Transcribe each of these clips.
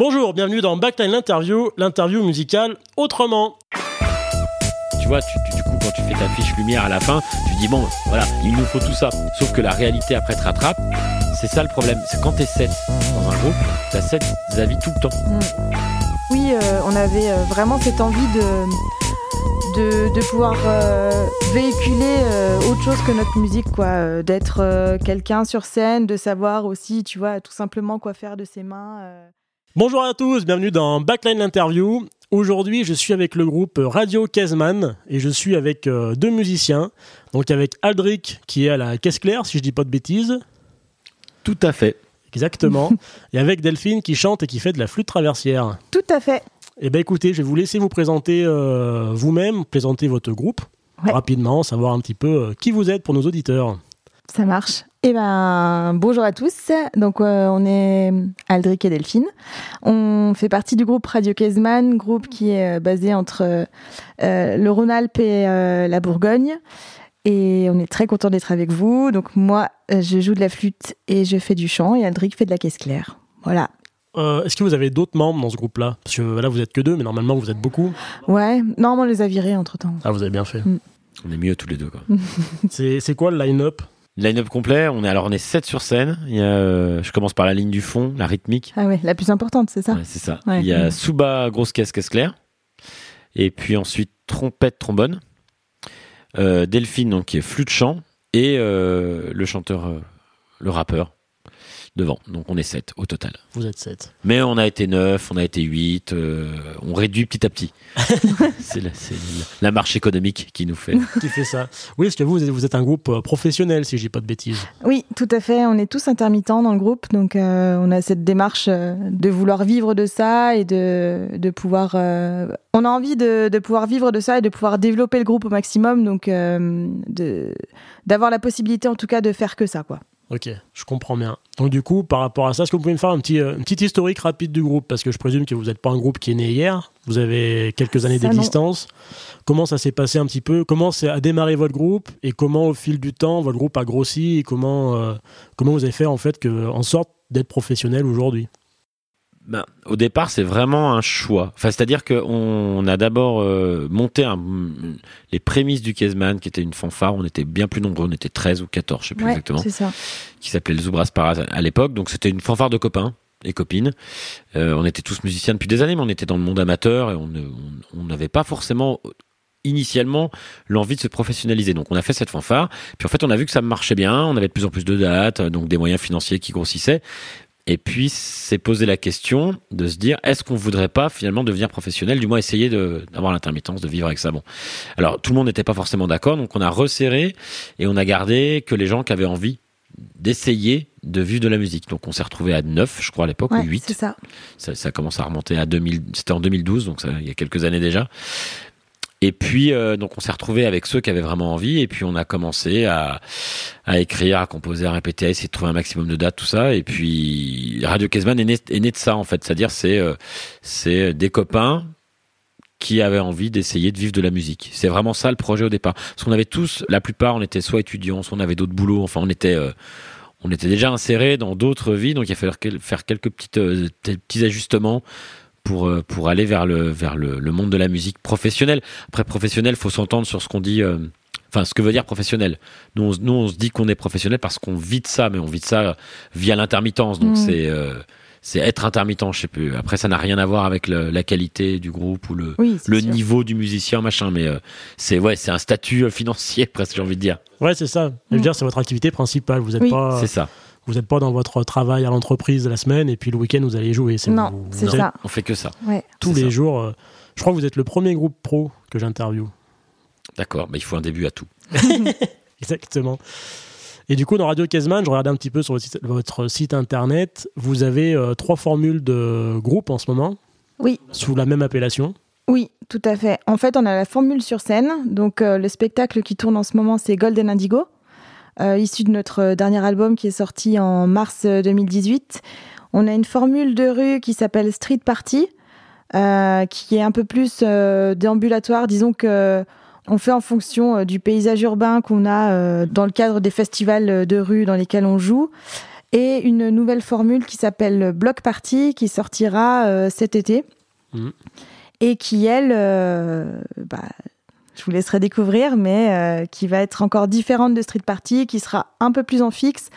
Bonjour, bienvenue dans Backline l'interview, l'interview musicale autrement. Tu vois, tu, tu- du coup, quand tu fais ta fiche lumière à la fin, tu dis bon, voilà, il nous faut tout ça. Sauf que la réalité après te rattrape. C'est ça le problème. C'est quand t'es 7 dans un groupe, t'as 7 avis tout le temps. Oui, euh, on avait euh, vraiment cette envie de, de, de pouvoir euh, véhiculer euh, autre chose que notre musique, quoi. euh, D'être euh, quelqu'un sur scène, de savoir aussi, tu vois, tout simplement quoi faire de ses mains. Bonjour à tous, bienvenue dans Backline l'interview. Aujourd'hui, je suis avec le groupe Radio Kezman et je suis avec euh, deux musiciens. Donc avec Aldric qui est à la caisse claire, si je dis pas de bêtises. Tout à fait. Exactement. et avec Delphine qui chante et qui fait de la flûte traversière. Tout à fait. Eh ben écoutez, je vais vous laisser vous présenter euh, vous-même, présenter votre groupe Ouais. rapidement, savoir un petit peu euh, qui vous êtes pour nos auditeurs. Ça marche. Eh ben, bonjour à tous. Donc, euh, on est Aldric et Delphine. On fait partie du groupe Radio Kezman, groupe qui est euh, basé entre euh, le Rhône-Alpes et euh, la Bourgogne. Et on est très content d'être avec vous. Donc, moi, je joue de la flûte et je fais du chant. Et Aldric fait de la caisse claire. Voilà. Euh, Est-ce que vous avez d'autres membres dans ce groupe-là? Parce que là, vous êtes que deux, mais normalement, vous êtes beaucoup. Ouais. Mais on les a virés entre temps. Ah, vous avez bien fait. On est mieux tous les deux. C'est quoi le line-up? Line-up complet, on est alors on est 7 sur scène. Il y a, euh, je commence par la ligne du fond, la rythmique. Ah ouais, la plus importante, c'est ça? Ouais, c'est ça. Ouais. Il y a. Souba, grosse caisse, caisse claire. Et puis ensuite, trompette, trombone. Euh, Delphine, donc, qui est flûte chant. Et euh, le chanteur, le rappeur, devant. Donc on est 7 au total. Vous êtes sept. Mais on a été 9, on a été 8. euh, on réduit petit à petit. c'est la, marche économique qui nous fait. Qui fait ça Oui, parce que vous, vous êtes un groupe euh, professionnel, si je dis pas de bêtises. Oui, tout à fait. On est tous intermittents dans le groupe, donc euh, on a cette démarche de vouloir vivre de ça et de, de pouvoir. euh, on a envie de, de pouvoir vivre de ça et de pouvoir développer le groupe au maximum, donc euh, d'avoir la possibilité en tout cas de faire que ça, quoi. Ok, je comprends bien. Donc du coup, par rapport à ça, est-ce que vous pouvez me faire un petit, euh, une petite historique rapide du groupe? Parce que je présume que vous n'êtes pas un groupe qui est né hier. Vous avez quelques années d'existence. Comment ça s'est passé un petit peu? Comment a démarré votre groupe? Et comment, au fil du temps, votre groupe a grossi? Et comment, euh, comment vous avez fait en fait que, en sorte d'être professionnel aujourd'hui? Ben, au départ, c'est vraiment un choix. Enfin, c'est-à-dire qu'on a d'abord euh, monté un- les prémices du Kezman, qui était une fanfare. On était bien plus nombreux, on était 13 ou 14, je sais plus Ouais, exactement, c'est ça. qui s'appelait le Zoubras Paras à l'époque. Donc, c'était une fanfare de copains et copines. Euh, on était tous musiciens depuis des années, mais on était dans le monde amateur et on n'avait pas forcément initialement l'envie de se professionnaliser. Donc on a fait cette fanfare, puis en fait on a vu que ça marchait bien, on avait de plus en plus de dates, donc des moyens financiers qui grossissaient. Et puis c'est posé la question de se dire est-ce qu'on voudrait pas finalement devenir professionnel, du moins essayer d'avoir l'intermittence, de vivre avec ça? Bon, alors tout le monde n'était pas forcément d'accord, donc on a resserré et on a gardé que les gens qui avaient envie d'essayer de vivre de la musique. Donc on s'est retrouvé à 9, je crois à l'époque, Ouais, ou 8 c'est ça. ça, ça commence à remonter à 2000, c'était en 2012, donc ça, il y a quelques années déjà. Et puis, euh, donc, on s'est retrouvé avec ceux qui avaient vraiment envie, et puis on a commencé à, à écrire, à composer, à répéter, à essayer de trouver un maximum de dates, tout ça. Et puis, Radio Kezman est né, est né de ça, en fait. C'est-à-dire, c'est, euh, des copains qui avaient envie d'essayer de vivre de la musique. C'est vraiment ça le projet au départ. Parce qu'on avait tous, la plupart, on était soit étudiants, soit on avait d'autres boulots. Enfin, on était, euh, on était déjà insérés dans d'autres vies, donc il a fallu faire quelques petites, euh, petits ajustements pour euh, pour aller vers le vers le, le monde de la musique professionnelle. Après professionnel, faut s'entendre sur ce qu'on dit. euh, Enfin, ce que veut dire professionnel. Nous, on, nous, on se dit qu'on est professionnel parce qu'on vit de ça, mais on vit de ça via l'intermittence. Donc, Mm. c'est euh, c'est être intermittent, je sais plus. Après, ça n'a rien à voir avec le- la qualité du groupe ou le Oui, le sûr. niveau du musicien, machin. Mais euh, c'est ouais, c'est un statut euh, financier presque, j'ai envie de dire. Ouais, c'est ça. Je veux Mm. dire, c'est votre activité principale. Vous n'êtes Oui. pas, C'est ça. Vous êtes pas dans votre travail à l'entreprise la semaine et puis le week-end vous allez jouer. Non, c'est ça. On fait que ça. Ouais. Tous les ça. jours. euh, je crois que vous êtes le premier groupe pro que j'interviewe. D'accord. Mais il faut un début à tout. Exactement. Et du coup, dans Radio Kezman, je regardais un petit peu sur votre site, votre site internet. Vous avez euh, trois formules de groupe en ce moment, Oui. sous la même appellation. Oui, tout à fait. En fait, on a la formule sur scène. Donc, euh, le spectacle qui tourne en ce moment, c'est Golden Indigo, euh, issu de notre euh, dernier album qui est sorti en mars euh, 2018. On a une formule de rue qui s'appelle Street Party, euh, qui est un peu plus euh, déambulatoire. Disons que on fait en fonction euh, du paysage urbain qu'on a euh, dans le cadre des festivals euh, de rue dans lesquels on joue. et une nouvelle formule qui s'appelle Block Party qui sortira euh, cet été Mhm. et qui, elle, euh, bah, je vous laisserai découvrir, mais euh, qui va être encore différente de Street Party, qui sera un peu plus en fixe,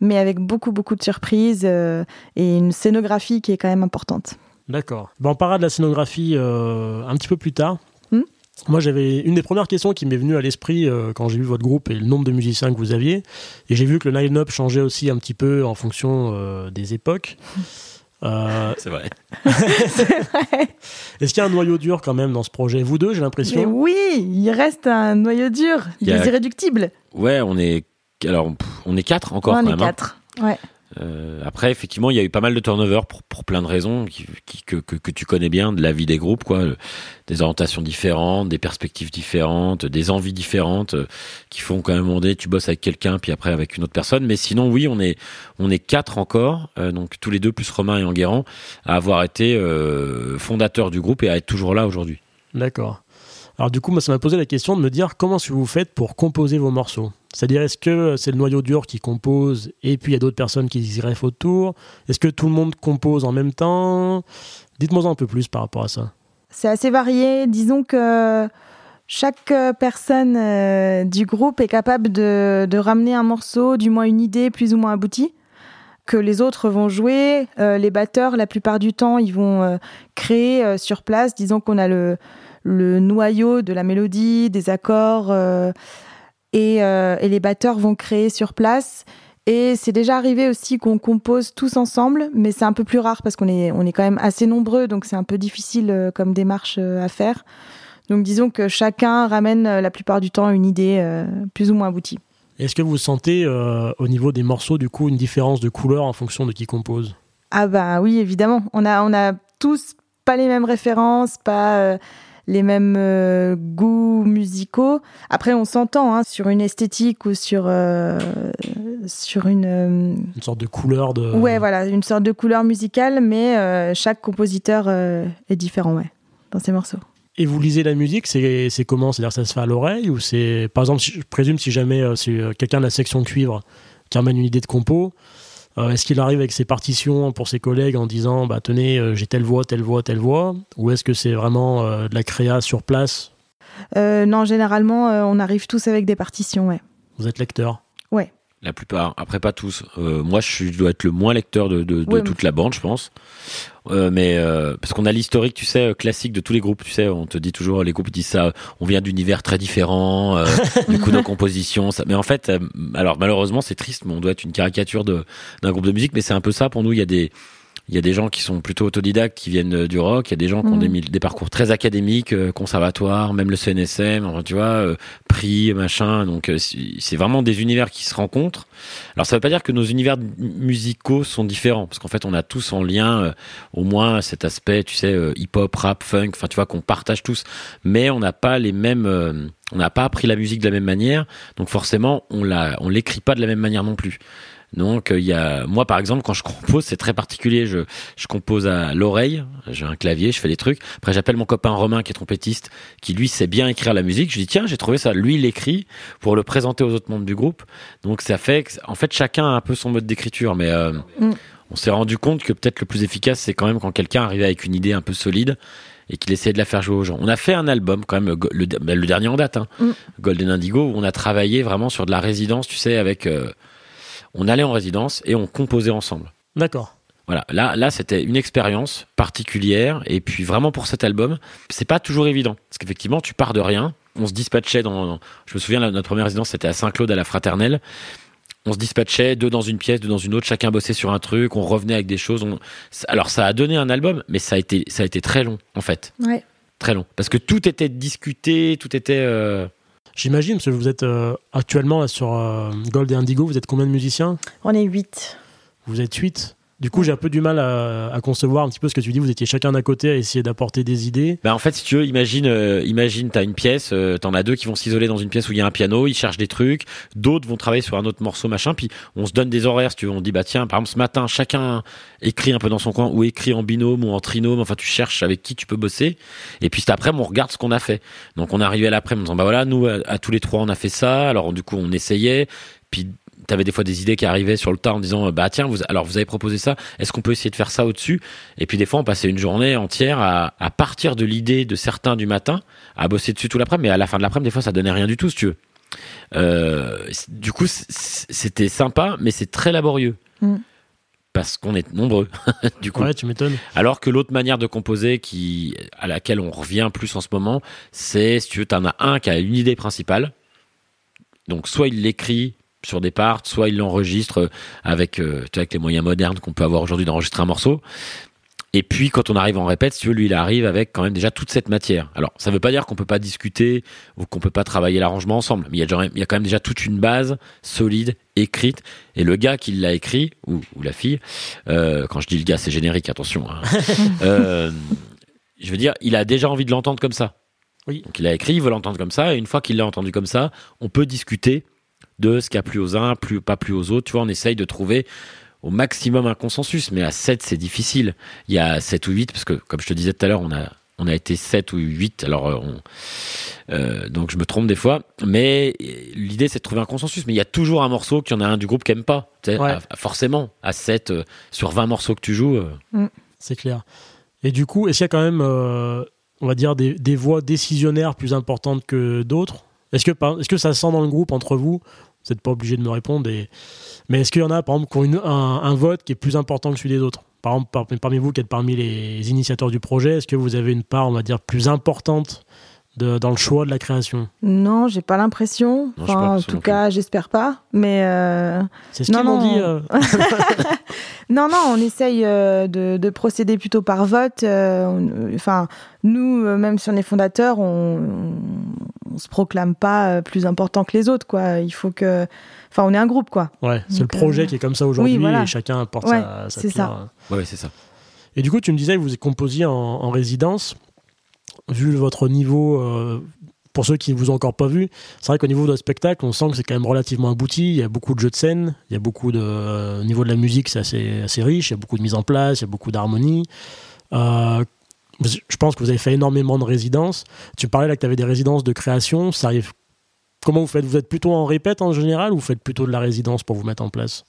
mais avec beaucoup, beaucoup de surprises euh, et une scénographie qui est quand même importante. D'accord. Bon, on parlera de la scénographie euh, un petit peu plus tard. Hmm? Moi, j'avais une des premières questions qui m'est venue à l'esprit quand j'ai vu votre groupe et le nombre de musiciens que vous aviez. Et j'ai vu que le line-up changeait aussi un petit peu en fonction des époques. Euh, C'est vrai. C'est vrai. Est-ce qu'il y a un noyau dur quand même dans ce projet? Vous deux, j'ai Mais l'impression. oui, il reste un noyau dur, Il a- des irréductibles. Ouais, on est alors on est quatre encore Ouais, quand on est même. hein. quatre. Ouais. Euh, après, effectivement, il y a eu pas mal de turnover pour, plein de raisons que, tu connais bien de la vie des groupes, quoi. Des orientations différentes, des perspectives différentes, des envies différentes euh, qui font un moment donné, tu bosses avec quelqu'un, puis après avec une autre personne. Mais sinon, oui, on est on est quatre encore, euh, donc tous les deux plus Romain et Enguerrand, à avoir été fondateurs du groupe et à être toujours là aujourd'hui. D'accord. Alors du coup, moi, ça m'a posé la question de me dire comment est-ce que vous faites pour composer vos morceaux? C'est-à-dire, est-ce que c'est le noyau dur qui compose et puis il y a d'autres personnes qui y greffent autour? Est-ce que tout le monde compose en même temps? Dites-moi un peu plus par rapport à ça. C'est assez varié. Disons que chaque euh, personne euh, du groupe est capable de, ramener un morceau, du moins une idée plus ou moins aboutie, que les autres vont jouer. Euh, les batteurs, la plupart du temps, ils vont créer sur place. Disons qu'on a le, noyau de la mélodie, des accords, et, euh, et les batteurs vont créer sur place. Et c'est déjà arrivé aussi qu'on compose tous ensemble, mais c'est un peu plus rare parce qu'on est, on est quand même assez nombreux, donc c'est un peu difficile euh, comme démarche euh, à faire. Donc disons que chacun ramène la plupart du temps une idée euh, plus ou moins aboutie. Est-ce que vous sentez euh, au niveau des morceaux du coup une différence de couleur en fonction de qui compose? Ah bah oui, évidemment. On a, on a tous pas les mêmes références, pas euh, les mêmes euh, goûts musicaux. Après, on s'entend hein, sur une esthétique ou sur, euh, sur une... euh, Une sorte de couleur de. Ouais, voilà, une sorte de couleur musicale, mais chaque compositeur est différent, ouais, dans ses morceaux. Et vous lisez la musique, c'est comment? C'est-à-dire ça se fait à l'oreille ou c'est par exemple, je présume si jamais c'est quelqu'un de la section cuivre qui amène une idée de compo, euh, est-ce qu'il arrive avec ses partitions pour ses collègues en disant bah tenez euh, j'ai telle voix, telle voix, telle voix, ou est-ce que c'est vraiment euh, de la créa sur place? Non, généralement, on arrive tous avec des partitions, ouais. Vous êtes lecteur? La plupart, après pas tous. Euh, moi, je dois être le moins lecteur de, de, de Ouais, toute la bande, je pense. Euh, mais euh, parce qu'on a l'historique, tu sais, euh, classique de tous les groupes. Tu sais, on te dit toujours, les groupes disent ça. On vient d'univers très différents. euh, du coup, nos compositions. Ça... Mais en fait, euh, alors malheureusement, c'est triste, mais on doit être une caricature de d'un groupe de musique. Mais c'est un peu ça pour nous. Il y a des il y a des gens qui sont plutôt autodidactes, qui viennent euh, du rock. Il y a des gens qui ont des, des parcours très académiques, euh, conservatoires, même le CNSM, enfin, tu vois, euh, prix, machin. Donc, c'est vraiment des univers qui se rencontrent. Alors, ça veut pas dire que nos univers musicaux sont différents, parce qu'en fait, on a tous en lien euh, au moins cet aspect, tu sais, euh, hip-hop, rap, funk, enfin, tu vois, qu'on partage tous. Mais on n'a pas les mêmes, euh, on n'a pas appris la musique de la même manière. Donc, forcément, on la, on l'écrit pas de la même manière non plus. Donc euh, il y a moi par exemple quand je compose c'est très particulier je je compose à l'oreille j'ai un clavier je fais des trucs après j'appelle mon copain Romain qui est trompettiste qui lui sait bien écrire la musique je dis tiens j'ai trouvé ça lui il écrit pour le présenter aux autres membres du groupe donc ça fait que, en fait chacun a un peu son mode d'écriture mais euh, Mm. on s'est rendu compte que peut-être le plus efficace c'est quand même quand quelqu'un arrivait avec une idée un peu solide et qu'il essayait de la faire jouer aux gens. On a fait un album quand même, le, le- bah, le dernier en date, hein, Mm. Golden Indigo, où on a travaillé vraiment sur de la résidence, tu sais, avec... euh, on allait en résidence et on composait ensemble. D'accord. Voilà, là, là, c'était une expérience particulière et puis vraiment pour cet album, c'est pas toujours évident parce qu'effectivement, tu pars de rien. On se dispatchait dans, dans- je me souviens, la- notre première résidence, c'était à Saint-Claude à la Fraternelle. On se dispatchait deux dans une pièce, deux dans une autre, chacun bossait sur un truc, on revenait avec des choses. on- Alors ça a donné un album, mais ça a été, ça a été très long en fait, Ouais. très long, parce que tout était discuté, tout était. euh, J'imagine parce que vous êtes euh, actuellement là, sur euh, Gold et Indigo, vous êtes combien de musiciens? On est huit. Vous êtes 8 Du coup, j'ai un peu du mal à, à concevoir un petit peu ce que tu dis. Vous étiez chacun d'un côté à essayer d'apporter des idées. Bah en fait, si tu veux, imagine, euh, imagine, t'as une pièce, euh, t'en as deux qui vont s'isoler dans une pièce où il y a un piano, ils cherchent des trucs, d'autres vont travailler sur un autre morceau, machin, puis on se donne des horaires, si tu veux, on dit bah tiens, par exemple ce matin, chacun écrit un peu dans son coin, ou écrit en binôme ou en trinôme, enfin tu cherches avec qui tu peux bosser, et puis cet après, on regarde ce qu'on a fait. Donc on est arrivé à l'après, en disant bah voilà, nous à, à tous les trois on a fait ça, alors du coup on essayait, puis t'avais des fois des idées qui arrivaient sur le tas en disant bah tiens vous alors vous avez proposé ça est-ce qu'on peut essayer de faire ça au-dessus? Et puis des fois on passait une journée entière à, à partir de l'idée de certains du matin à bosser dessus tout l'après mais à la fin de l'après des fois ça donnait rien du tout si tu veux euh, du coup c'était sympa mais c'est très laborieux Mm. parce qu'on est nombreux du coup Ouais, tu m'étonnes. alors que l'autre manière de composer qui, à laquelle on revient plus en ce moment, c'est, si tu veux, t'en as un qui a une idée principale. Donc, soit il l'écrit sur des parts, soit il l'enregistre avec, euh, tu vois, avec les moyens modernes qu'on peut avoir aujourd'hui d'enregistrer un morceau. Et puis, quand on arrive en répète, si tu veux, lui, il arrive avec quand même déjà toute cette matière. Alors, ça veut pas dire qu'on peut pas discuter ou qu'on peut pas travailler l'arrangement ensemble. Mais il y a, genre- il y a quand même déjà toute une base solide, écrite. Et le gars qui l'a écrit, ou, ou la fille, euh, quand je dis le gars, c'est générique, attention. hein. Euh, je veux dire, il a déjà envie de l'entendre comme ça. Oui. Donc, il a écrit, il veut l'entendre comme ça. Et une fois qu'il l'a entendu comme ça, on peut discuter de ce qui a plu aux uns, plus, pas plu aux autres. Tu vois, on essaye de trouver au maximum un consensus, mais à 7, c'est difficile. Il y a 7 ou 8, parce que, comme je te disais tout à l'heure, on a, on a été 7 ou 8, alors euh, on, euh, donc je me trompe des fois, mais l'idée c'est de trouver un consensus, mais il y a toujours un morceau qu'il y en a un du groupe qui aime pas, tu sais, Ouais. à- à- forcément, à 7 euh, sur 20 morceaux que tu joues. euh, C'est clair. Et du coup, est-ce qu'il y a quand même, euh, on va dire, des, des voix décisionnaires plus importantes que d'autres? Est-ce que, est-ce que ça se sent dans le groupe entre vous Vous n'êtes pas obligé de me répondre. Mais est-ce qu'il y en a, par exemple, qui ont un, vote qui est plus important que celui des autres? Par exemple, par- parmi vous qui êtes parmi les initiateurs du projet, est-ce que vous avez une part, on va dire, plus importante de- dans le choix de la création Non, j'ai pas l'impression. Enfin, pas en tout cas, j'espère pas. Mais euh, C'est ce Non, qu'ils m'ont non. dit. euh. non, non, on essaye euh, de, de procéder plutôt par vote. euh, Enfin, nous, euh, même si on est fondateurs, on, on, se proclame pas plus important que les autres, quoi. Il faut que, enfin, on est un groupe, quoi. Ouais, c'est le projet euh, qui est comme ça aujourd'hui oui, voilà. et chacun apporte Ouais, sa, sa c'est pierre. ça. Ouais, ouais, c'est ça. Et du coup, tu me disais que vous composiez en, en résidence. Vu votre niveau, euh, pour ceux qui ne vous ont encore pas vu, c'est vrai qu'au niveau de spectacle, on sent que c'est quand même relativement abouti. Il y a beaucoup de jeux de scène, il y a beaucoup de. euh, au niveau de la musique, c'est assez, riche, il y a beaucoup de mise en place, il y a beaucoup d'harmonie. Euh, je pense que vous avez fait énormément de résidences. Tu parlais là que tu avais des résidences de création. Comment vous faites? Vous êtes plutôt en répète en général ou vous faites plutôt de la résidence pour vous mettre en place?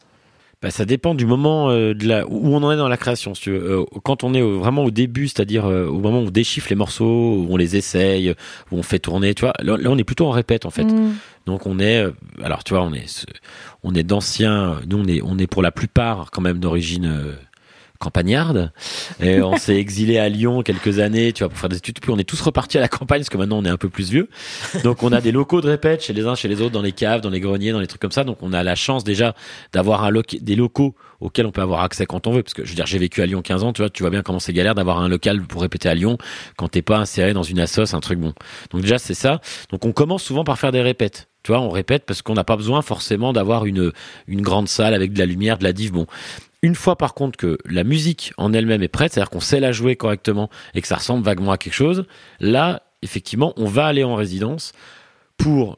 Bah, ça dépend du moment euh, de la, où on en est dans la création. Si tu veux. Euh, quand on est au- vraiment au début, c'est-à-dire euh, au moment où on déchiffre les morceaux, où on les essaye, où on fait tourner, tu vois, là, là, on est plutôt en répète en fait. Mm. Donc on est, alors tu vois, on est, on est d'anciens, nous on est, on est pour la plupart quand même d'origine campagnarde. Et on s'est exilé à Lyon quelques années, tu vois, pour faire des études. Puis on est tous repartis à la campagne parce que maintenant on est un peu plus vieux. Donc on a des locaux de répète chez les uns, chez les autres, dans les caves, dans les greniers, dans les trucs comme ça. Donc on a la chance déjà d'avoir des locaux auxquels on peut avoir accès quand on veut. Parce que je veux dire, j'ai vécu à Lyon 15 ans, tu vois, tu vois bien comment c'est galère d'avoir un local pour répéter à Lyon quand t'es pas inséré dans une assoce, un truc bon. Donc déjà c'est ça. Donc on commence souvent par faire des répètes. Tu vois, on répète parce qu'on n'a pas besoin forcément d'avoir une, une grande salle avec de la lumière, de la div. Bon, une fois par contre que la musique en elle-même est prête, c'est-à-dire qu'on sait la jouer correctement et que ça ressemble vaguement à quelque chose, là, effectivement, on va aller en résidence pour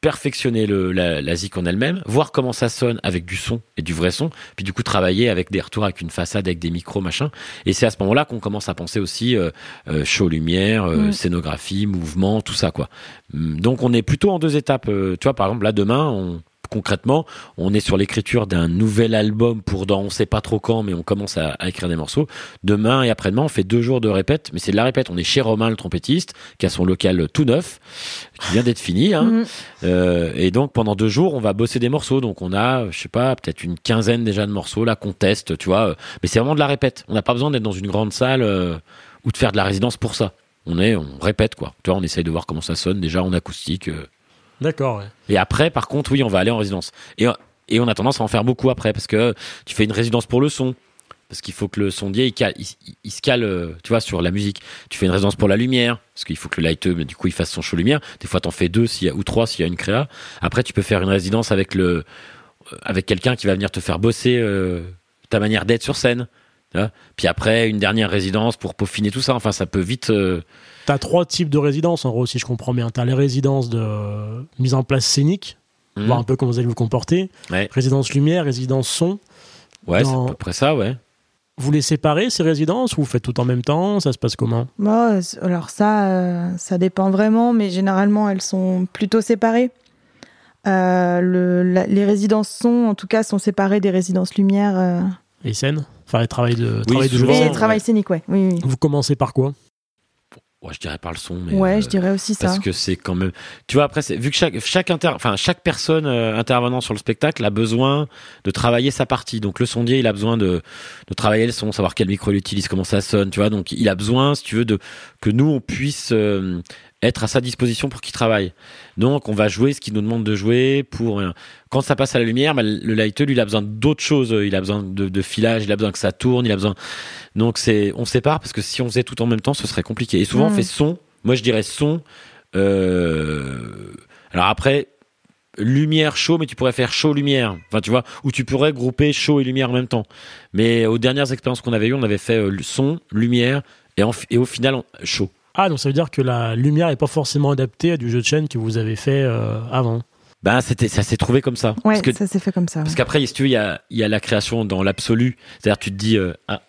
perfectionner le, la, la zik en elle-même, voir comment ça sonne avec du son et du vrai son, puis du coup travailler avec des retours, avec une façade, avec des micros, machin. Et c'est à ce moment-là qu'on commence à penser aussi euh, euh, show lumière, euh, Mm. scénographie, mouvement, tout ça quoi. Hum, Donc on est plutôt en deux étapes. Euh, tu vois, par exemple, là demain, on, concrètement, on est sur l'écriture d'un nouvel album pour dans on sait pas trop quand, mais on commence à, à écrire des morceaux. Demain et après-demain, on fait deux jours de répète, mais c'est de la répète. On est chez Romain, le trompettiste, qui a son local tout neuf, qui vient d'être fini. Hein. Mhm. Euh, et donc pendant deux jours, on va bosser des morceaux. Donc on a, je sais pas, peut-être une quinzaine déjà de morceaux là qu'on teste, tu vois. Mais c'est vraiment de la répète. On n'a pas besoin d'être dans une grande salle euh, ou de faire de la résidence pour ça. On est, on répète quoi. Tu vois, on essaye de voir comment ça sonne déjà en acoustique. euh. D'accord. Et après, par contre, oui, on va aller en résidence. Et, et on a tendance à en faire beaucoup après parce que tu fais une résidence pour le son. Parce qu'il faut que le sondier, il, cale- il, se cale, euh, tu vois, sur la musique. Tu fais une résidence pour la lumière, parce qu'il faut que le lighteux, mais du coup, il fasse son show lumière. Des fois, t'en fais deux s'il y a, ou trois s'il y a une créa. Après, tu peux faire une résidence avec euh, avec quelqu'un qui va venir te faire bosser euh, ta manière d'être sur scène. Puis après, une dernière résidence pour peaufiner tout ça. Enfin, ça peut vite. euh, T'as trois types de résidences, en gros, si je comprends bien. T'as les résidences de mise en place scénique, hmm, voir un peu comment vous allez vous comporter. Ouais. Résidence lumière, résidence son. Ouais, c'est dans- à peu près ça, ouais. Vous les séparez, ces résidences, ou vous faites tout en même temps? Ça se passe comment? Bon, euh, alors ça, euh, ça dépend vraiment, mais généralement elles sont plutôt séparées. le, les résidences son, en tout cas, sont séparées des résidences lumière. Et scène? Enfin, les travail de, Oui, travail de jeu. et ouais. travail scénique, ouais. Oui, oui. Vous commencez par quoi? Ouais, je dirais par le son. Mais Ouais, euh, je dirais aussi ça. Parce que c'est quand même. Tu vois, après, vu que chaque, chaque, inter... enfin, chaque personne euh, intervenant sur le spectacle a besoin de travailler sa partie. Donc, le sondier, il a besoin de, de travailler le son, savoir quel micro il utilise, comment ça sonne, tu vois. Donc, il a besoin, si tu veux, de, que nous, on puisse euh, être à sa disposition pour qu'il travaille. Donc, on va jouer ce qu'il nous demande de jouer pour. euh, Quand ça passe à la lumière, bah, le lighteux, lui, il a besoin d'autres choses. Il a besoin de, de filage, il a besoin que ça tourne, il a besoin. Donc, c'est, on sépare parce que si on faisait tout en même temps, ce serait compliqué. Et souvent, on Mm. fait son. Moi, je dirais son. Euh, alors après, lumière chaud, mais tu pourrais faire chaud lumière. Enfin, tu vois, ou tu pourrais grouper chaud et lumière en même temps. Mais aux dernières expériences qu'on avait eues, on avait fait euh, son, lumière et, en- et au final on- chaud. Ah, donc ça veut dire que la lumière n'est pas forcément adaptée à du jeu de chaîne que vous avez fait euh, avant. Ben, c'était, ça s'est trouvé comme ça. Ouais, parce que, ça s'est fait comme ça. parce ouais. qu'après, si tu veux, il y a, il y a la création dans l'absolu. C'est-à-dire, tu te dis, euh, ah,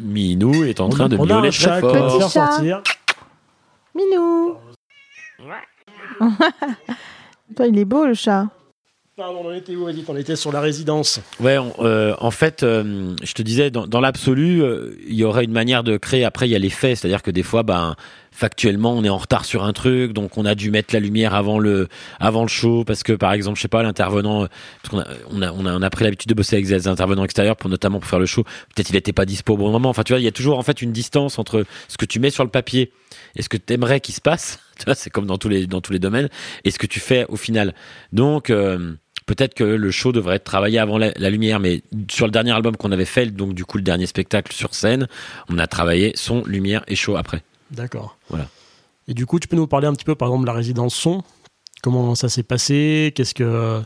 Minou est en train de miauler très fort. Petit chat. sortir. Minou Toi, il est beau le chat. Pardon, on était où on était sur la résidence. Ouais, euh, en fait, euh, je te disais, dans, dans l'absolu, euh, il y aurait une manière de créer. Après, il y a les faits, c'est-à-dire que des fois, ben, factuellement, on est en retard sur un truc, donc on a dû mettre la lumière avant le, avant le show, parce que par exemple, je sais pas, l'intervenant, euh, parce qu'on a, on a, on a, on a pris l'habitude de bosser avec des intervenants extérieurs, pour notamment pour faire le show. Peut-être il était pas dispo au bon moment. Enfin, tu vois, il y a toujours en fait une distance entre ce que tu mets sur le papier et ce que tu aimerais qu'il se passe. Tu vois, c'est comme dans tous les, dans tous les domaines, et ce que tu fais au final. Donc euh, Peut-être que le show devrait être travaillé avant la, la lumière, mais sur le dernier album qu'on avait fait, donc du coup le dernier spectacle sur scène, on a travaillé son, lumière et show après. D'accord. Voilà. Et du coup, tu peux nous parler un petit peu, par exemple, de la résidence son Comment ça s'est passé? Qu'est-ce que.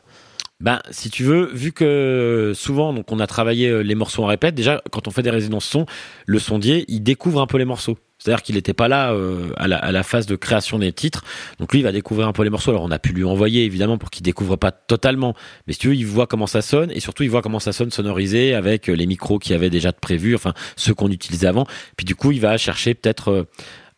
Ben, si tu veux, vu que souvent, donc, on a travaillé euh, les morceaux en répète, déjà, quand on fait des résidences son, le sondier, il découvre un peu les morceaux. C'est-à-dire qu'il n'était pas là euh, à, la, phase de création des titres. Donc lui, il va découvrir un peu les morceaux. Alors on a pu lui envoyer, évidemment, pour qu'il découvre pas totalement. Mais si tu veux, il voit comment ça sonne. Et surtout, il voit comment ça sonne sonorisé avec euh, les micros qu'il y avait déjà de prévus, enfin, ceux qu'on utilisait avant. Puis du coup, il va chercher peut-être...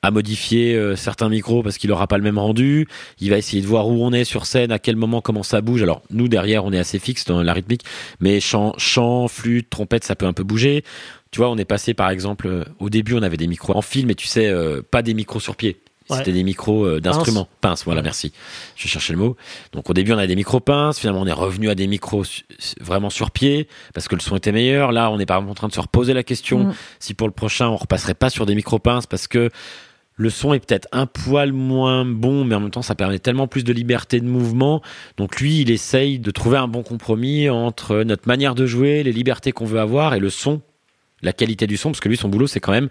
à modifier euh, certains micros parce qu'il aura pas le même rendu. Il va essayer de voir où on est sur scène, à quel moment, comment ça bouge. Alors nous derrière, on est assez fixe dans la rythmique, mais chant, chant, flûte, trompette, ça peut un peu bouger. Tu vois, on est passé par exemple euh, au début, on avait des micros en film, et tu sais, euh, pas des micros sur pied. Ouais. C'était des micros euh, d'instruments. Pince, voilà, Ouais. merci. Je cherchais le mot. Donc au début, on avait des micros pinces. Finalement, on est revenu à des micros su- vraiment sur pied parce que le son était meilleur. Là, on est par exemple en train de se reposer la question Mm. si pour le prochain, on repasserait pas sur des micros pinces parce que le son est peut-être un poil moins bon, mais en même temps, ça permet tellement plus de liberté de mouvement. Donc lui, il essaye de trouver un bon compromis entre notre manière de jouer, les libertés qu'on veut avoir et le son, la qualité du son, parce que lui, son boulot, c'est quand même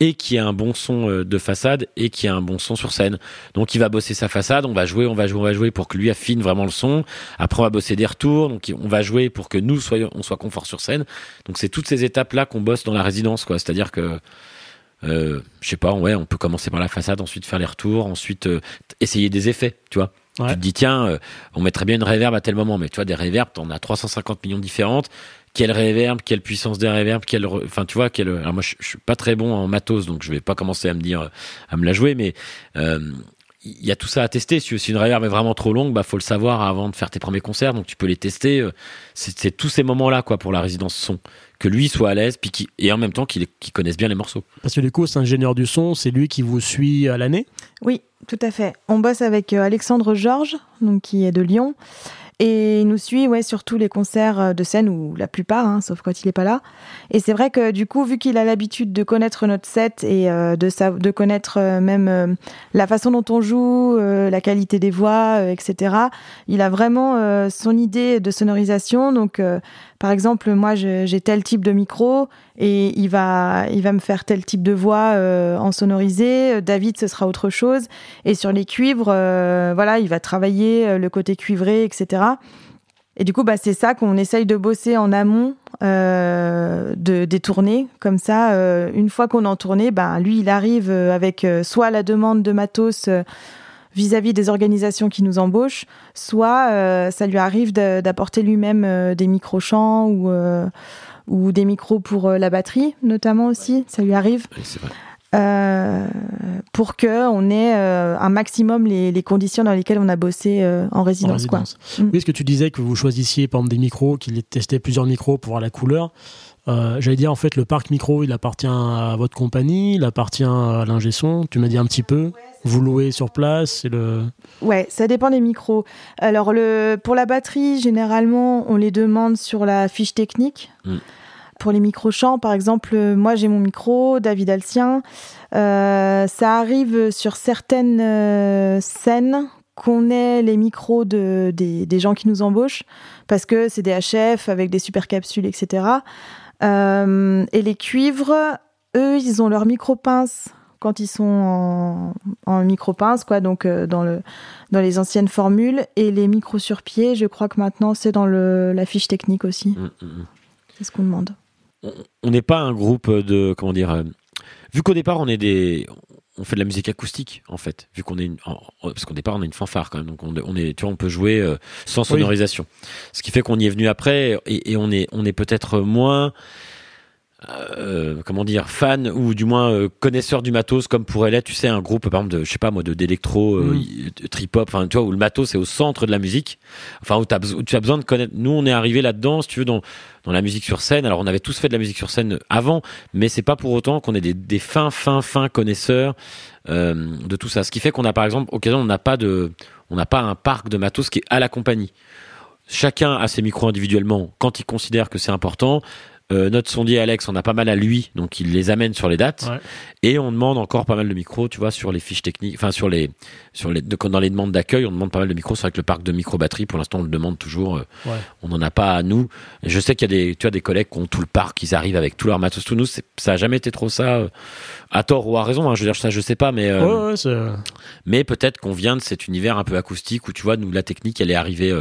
et qui a un bon son euh, de façade et qui a un bon son sur scène. Donc il va bosser sa façade, on va jouer, on va jouer, on va jouer pour que lui affine vraiment le son. Après on va bosser des retours, donc on va jouer pour que nous soyons, on soit confort sur scène. Donc c'est toutes ces étapes là qu'on bosse dans la résidence, quoi. C'est-à-dire que je sais pas, ouais, on peut commencer par la façade, ensuite faire les retours, ensuite euh, essayer des effets, tu vois. Ouais. Tu te dis tiens, euh, on mettrait bien une réverb à tel moment, mais tu vois des réverbes, t'en as 350 millions différentes. Quelle réverb, quelle puissance des réverbes, quelle, enfin tu vois, quelle. Alors moi je, je suis pas très bon en matos, donc je vais pas commencer à me dire, à me la jouer, mais euh, il y a tout ça à tester. Si une réverb est vraiment trop longue, bah faut le savoir avant de faire tes premiers concerts, donc tu peux les tester. euh, C'est c'est tous ces moments-là quoi pour la résidence son, que lui soit à l'aise, puis qu'il- et en même temps qu'il connaisse bien les morceaux. Parce que du coup, c'est ingénieur du son, c'est lui qui vous suit à l'année? Oui, tout à fait. On bosse avec euh, Alexandre Georges, donc qui est de Lyon. Et il nous suit ouais, sur tous les concerts euh, de scène, ou la plupart, hein, sauf quand il n'est pas là. Et c'est vrai que du coup, vu qu'il a l'habitude de connaître notre set et euh, de, sa- de connaître euh, même euh, la façon dont on joue, euh, la qualité des voix, euh, etc., il a vraiment euh, son idée de sonorisation. Donc, euh, par exemple, moi, j'ai tel type de micro et il va, il va me faire tel type de voix euh, en sonorisé. David, ce sera autre chose. Et sur les cuivres, euh, voilà, il va travailler euh, le côté cuivré, etc. Et du coup, bah, c'est ça qu'on essaye de bosser en amont de, des tournées. Comme ça, une fois qu'on est en tournée, bah, lui, il arrive avec soit la demande de matos vis-à-vis des organisations qui nous embauchent, soit euh, ça lui arrive d'apporter lui-même euh, des micro-chants ou, euh, ou des micros pour la batterie, notamment aussi. Ça lui arrive. Oui, c'est vrai. euh, pour que on ait euh, un maximum les, les, conditions dans lesquelles on a bossé euh, en résidence. En résidence. Quoi. Mm. Oui, ce que tu disais que vous choisissiez par exemple des micros, qu'il testait plusieurs micros pour voir la couleur. Euh, J'allais dire en fait le parc micro, il appartient à votre compagnie, il appartient à l'ingé son. Tu m'as dit un petit peu. Vous louez sur place, c'est le. Ouais, ça dépend des micros. Alors le pour la batterie, généralement, on les demande sur la fiche technique. Mm pour les micro-champs, par exemple, moi j'ai mon micro, David a le sien. Euh, ça arrive sur certaines euh, scènes qu'on ait les micros de, des, gens qui nous embauchent, parce que c'est des HF avec des super capsules, etc. et les cuivres, eux, ils ont leur micro-pince quand ils sont en, micro-pince, quoi, donc dans, le, dans les anciennes formules. Et les micros sur pied, je crois que maintenant c'est dans le, la fiche technique aussi. Mmh, mmh, mmh. C'est ce qu'on demande on n'est pas un groupe de comment dire. Euh, vu qu'au départ on est des, on fait de la musique acoustique en fait, vu qu'on est une, parce qu'au départ on a une fanfare quand même, donc on, est, tu vois, on peut jouer euh, sans sonorisation. Ce qui fait qu'on y est venu après et, et on est, on est peut-être moins euh, comment dire fan ou du moins euh, connaisseur du matos comme pourrait l'être tu sais un groupe par exemple de je sais pas moi de d'électro euh, mm. trip hop enfin tu vois où le matos est au centre de la musique enfin où, où, tu as besoin de connaître nous on est arrivé là-dedans si tu veux dans dans la musique sur scène alors on avait tous fait de la musique sur scène avant mais c'est pas pour autant qu'on est des, des fins fins fins connaisseurs de tout ça ce qui fait qu'on a par exemple occasion on n'a pas de on n'a pas un parc de matos qui est à la compagnie chacun a ses micros individuellement quand il considère que c'est important. Euh, notre sondier Alex, on a pas mal à lui, donc il les amène sur les dates. Et on demande encore pas mal de micros, tu vois, sur les fiches techniques, enfin sur les, sur les, dans les demandes d'accueil, on demande pas mal de micros. C'est vrai que le parc de micro batterie, pour l'instant, on le demande toujours. Euh, on n'en a pas à nous. je sais qu'il y a des, tu vois, des collègues qui ont tout le parc, ils arrivent avec tout leur matos. Tout nous, ça a jamais été trop ça, euh, à tort ou à raison. Hein, je veux dire, ça, je sais pas, mais mais peut-être qu'on vient de cet univers un peu acoustique où tu vois, nous, la technique, elle est arrivée